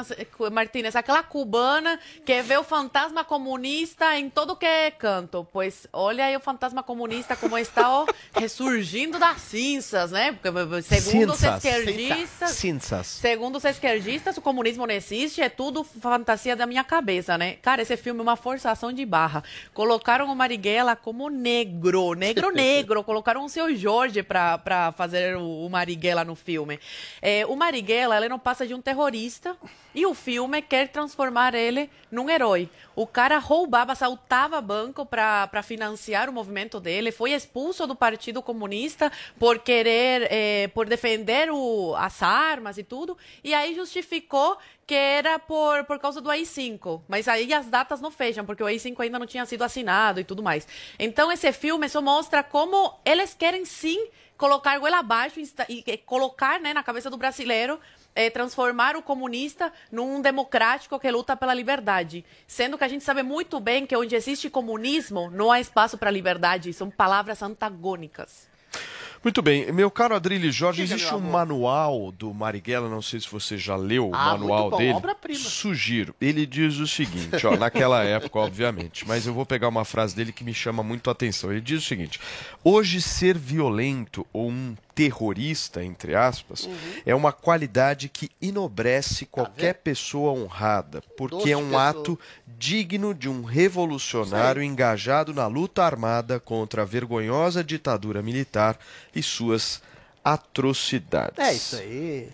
Martínez? Aquela cubana que vê o fantasma comunista em todo que é canto. Pois olha aí o fantasma comunista como está ó, ressurgindo das cinzas, né? Porque, segundo os esquerdistas. Cinzas. Segundo os esquerdistas, o comunismo não existe, é tudo fantasia da minha cabeça, né? Cara, esse filme é uma forçação de barra. Colocaram o Marighella como negro, negro, *laughs* negro. Colocaram o seu Jorge pra, pra fazer o, o Marighella no filme. É, o Marighella, ele não passa de um terrorista e o filme quer transformar ele num herói. O cara roubava, assaltava banco pra pra financiar o movimento dele, foi expulso do Partido Comunista por querer, eh, por defender o, as armas e tudo, e aí justificou que era por, por causa do AI-5. Mas aí as datas não fecham, porque o AI-5 ainda não tinha sido assinado e tudo mais. Então esse filme só mostra como eles querem sim colocar goela abaixo e, e colocar né, na cabeça do brasileiro é, transformar o comunista num democrático que luta pela liberdade. Sendo que a gente sabe muito bem que onde existe comunismo, não há espaço para liberdade. São palavras antagônicas. Muito bem, meu caro Adrilho Jorge, Diga, existe um amor. manual do Marighella, não sei se você já leu o Ah, manual muito bom, dele. obra-prima. Sugiro. Ele diz o seguinte, ó, naquela *laughs* época, obviamente, mas eu vou pegar uma frase dele que me chama muito a atenção. Ele diz o seguinte: hoje ser violento ou um terrorista, entre aspas, Uhum. é uma qualidade que enobrece Tá qualquer pessoa honrada, porque Doce é um pessoa. ato digno de um revolucionário engajado na luta armada contra a vergonhosa ditadura militar e suas atrocidades. É isso aí.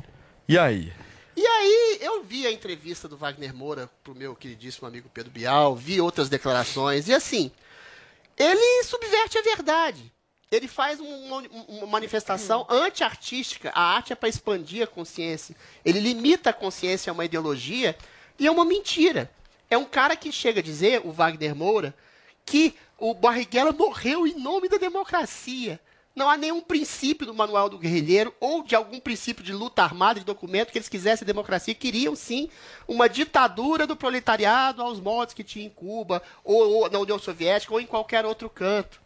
E aí? E aí, eu vi a entrevista do Wagner Moura pro meu queridíssimo amigo Pedro Bial, vi outras declarações, e assim, ele subverte a verdade. Ele faz um- uma, uma manifestação *clears throat* anti-artística. A arte é para expandir a consciência. Ele limita a consciência a uma ideologia e é uma mentira. É um cara que chega a dizer, o Wagner Moura, que o Barriguela morreu em nome da democracia. Não há nenhum princípio do Manual do Guerrilheiro ou de algum princípio de luta armada, de documento, que eles quisessem democracia. Queriam, sim, uma ditadura do proletariado aos modos que tinha em Cuba, ou, ou na União Soviética, ou em qualquer outro canto.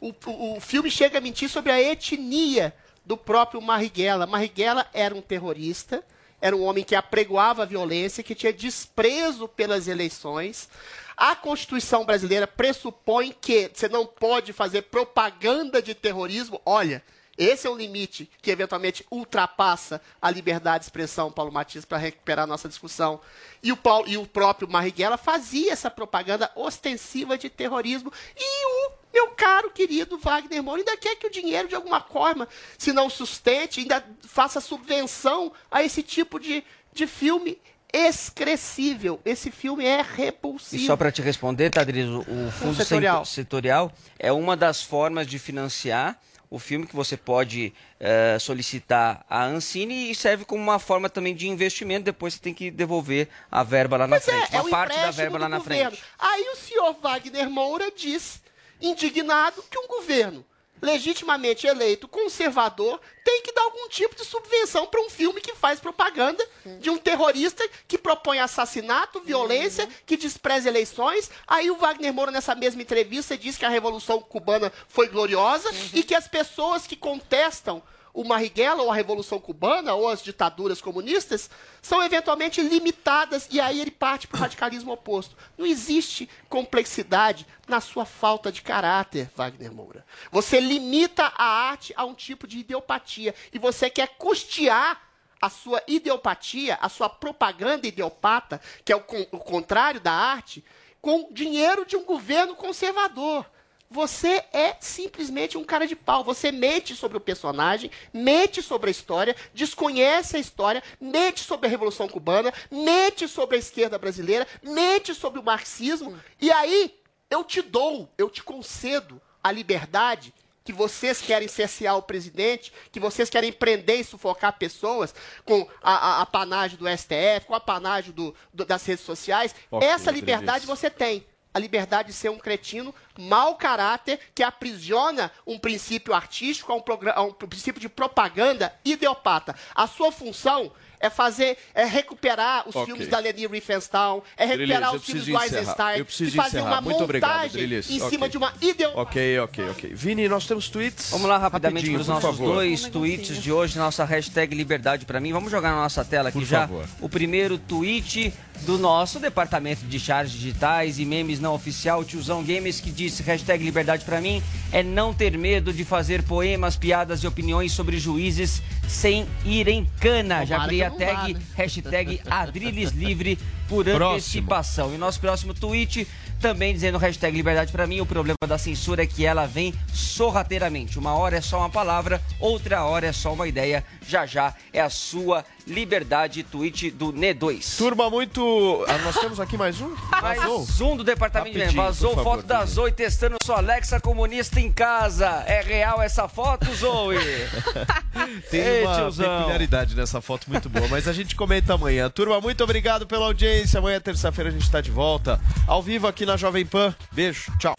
O, o- filme chega a mentir sobre a etnia do próprio Marighella. Marighella era um terrorista, era um homem que apregoava a violência, que tinha desprezo pelas eleições. A Constituição brasileira pressupõe que você não pode fazer propaganda de terrorismo. Olha, esse é um limite que eventualmente ultrapassa a liberdade de expressão, Paulo Matias, para recuperar a nossa discussão. E o, Paulo, e o próprio Marighella fazia essa propaganda ostensiva de terrorismo. E o meu caro querido Wagner Moura ainda quer que o dinheiro, de alguma forma, se não sustente, ainda faça subvenção a esse tipo de, de filme excrescível. Esse filme é repulsivo. E só para te responder, Tadriz, o, fundo setorial. setorial. setorial é uma das formas de financiar o filme que você pode eh, solicitar à Ancine e serve como uma forma também de investimento. Depois você tem que devolver a verba lá na Pois frente, é, é uma o parte da verba lá na governo. frente. Aí o senhor Wagner Moura diz, indignado, que um governo legitimamente eleito conservador tem que dar algum tipo de subvenção para um filme que faz propaganda de um terrorista que propõe assassinato, violência, que despreza eleições. Aí o Wagner Moura, nessa mesma entrevista, diz que a Revolução Cubana foi gloriosa e que as pessoas que contestam o Marighella ou a Revolução Cubana ou as ditaduras comunistas são eventualmente limitadas e aí ele parte para o radicalismo oposto. Não existe complexidade na sua falta de caráter, Wagner Moura. Você limita a arte a um tipo de ideopatia e você quer custear a sua ideopatia, a sua propaganda ideopata, que é o, con- o contrário da arte, com dinheiro de um governo conservador. Você é simplesmente um cara de pau. Você mente sobre o personagem, mente sobre a história, desconhece a história, mente sobre a Revolução Cubana, mente sobre a esquerda brasileira, mente sobre o marxismo. E aí, eu te dou, eu te concedo a liberdade que vocês querem cercear o presidente, que vocês querem prender e sufocar pessoas com a, a, a panagem do STF, com a panagem do, do- das redes sociais. Ok, Essa liberdade você tem. A liberdade de ser um cretino, mau caráter, que aprisiona um princípio artístico, a um, a um princípio de propaganda ideopata. A sua função é fazer, é recuperar os Ok. filmes da Leni Riefenstahl, é recuperar Drilis, os filmes do. Eisenstein Eu preciso e fazer encerrar. uma Muito obrigado, montagem Drilis. em Ok. cima de uma ideopatia. Ok, ok, ok. Vini, nós temos tweets. Vamos lá rapidamente Rapidinho, para os nossos favor. dois tweets de hoje, nossa hashtag Liberdade para mim. Vamos jogar na nossa tela aqui Por já favor. o primeiro tweet do nosso departamento de charges digitais e memes não oficial, tiozão Games, que disse hashtag Liberdade para mim é não ter medo de fazer poemas, piadas e opiniões sobre juízes sem ir em cana. Já Tomara criei a não vá, tag né? hashtag *laughs* Adriles Livre por Próximo. antecipação. E o nosso próximo tweet também dizendo hashtag liberdade pra mim. O problema da censura é que ela vem sorrateiramente. Uma hora é só uma palavra, outra hora é só uma ideia. Já já é a sua liberdade. Tweet do Ne2. Turma, muito. Ah, nós temos aqui mais um? Mais um do departamento de Vazou favor, foto da Zoe testando sua Alexa comunista em casa. É real essa foto, Zoe? *laughs* Tem Ei, uma tiozão. peculiaridade nessa foto muito boa, mas a gente comenta amanhã. Turma, muito obrigado pela audiência. Amanhã, terça-feira, a gente está de volta. Ao vivo aqui na Jovem Pan. Beijo, tchau.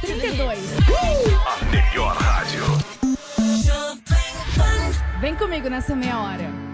32. A melhor rádio. Vem comigo nessa meia hora.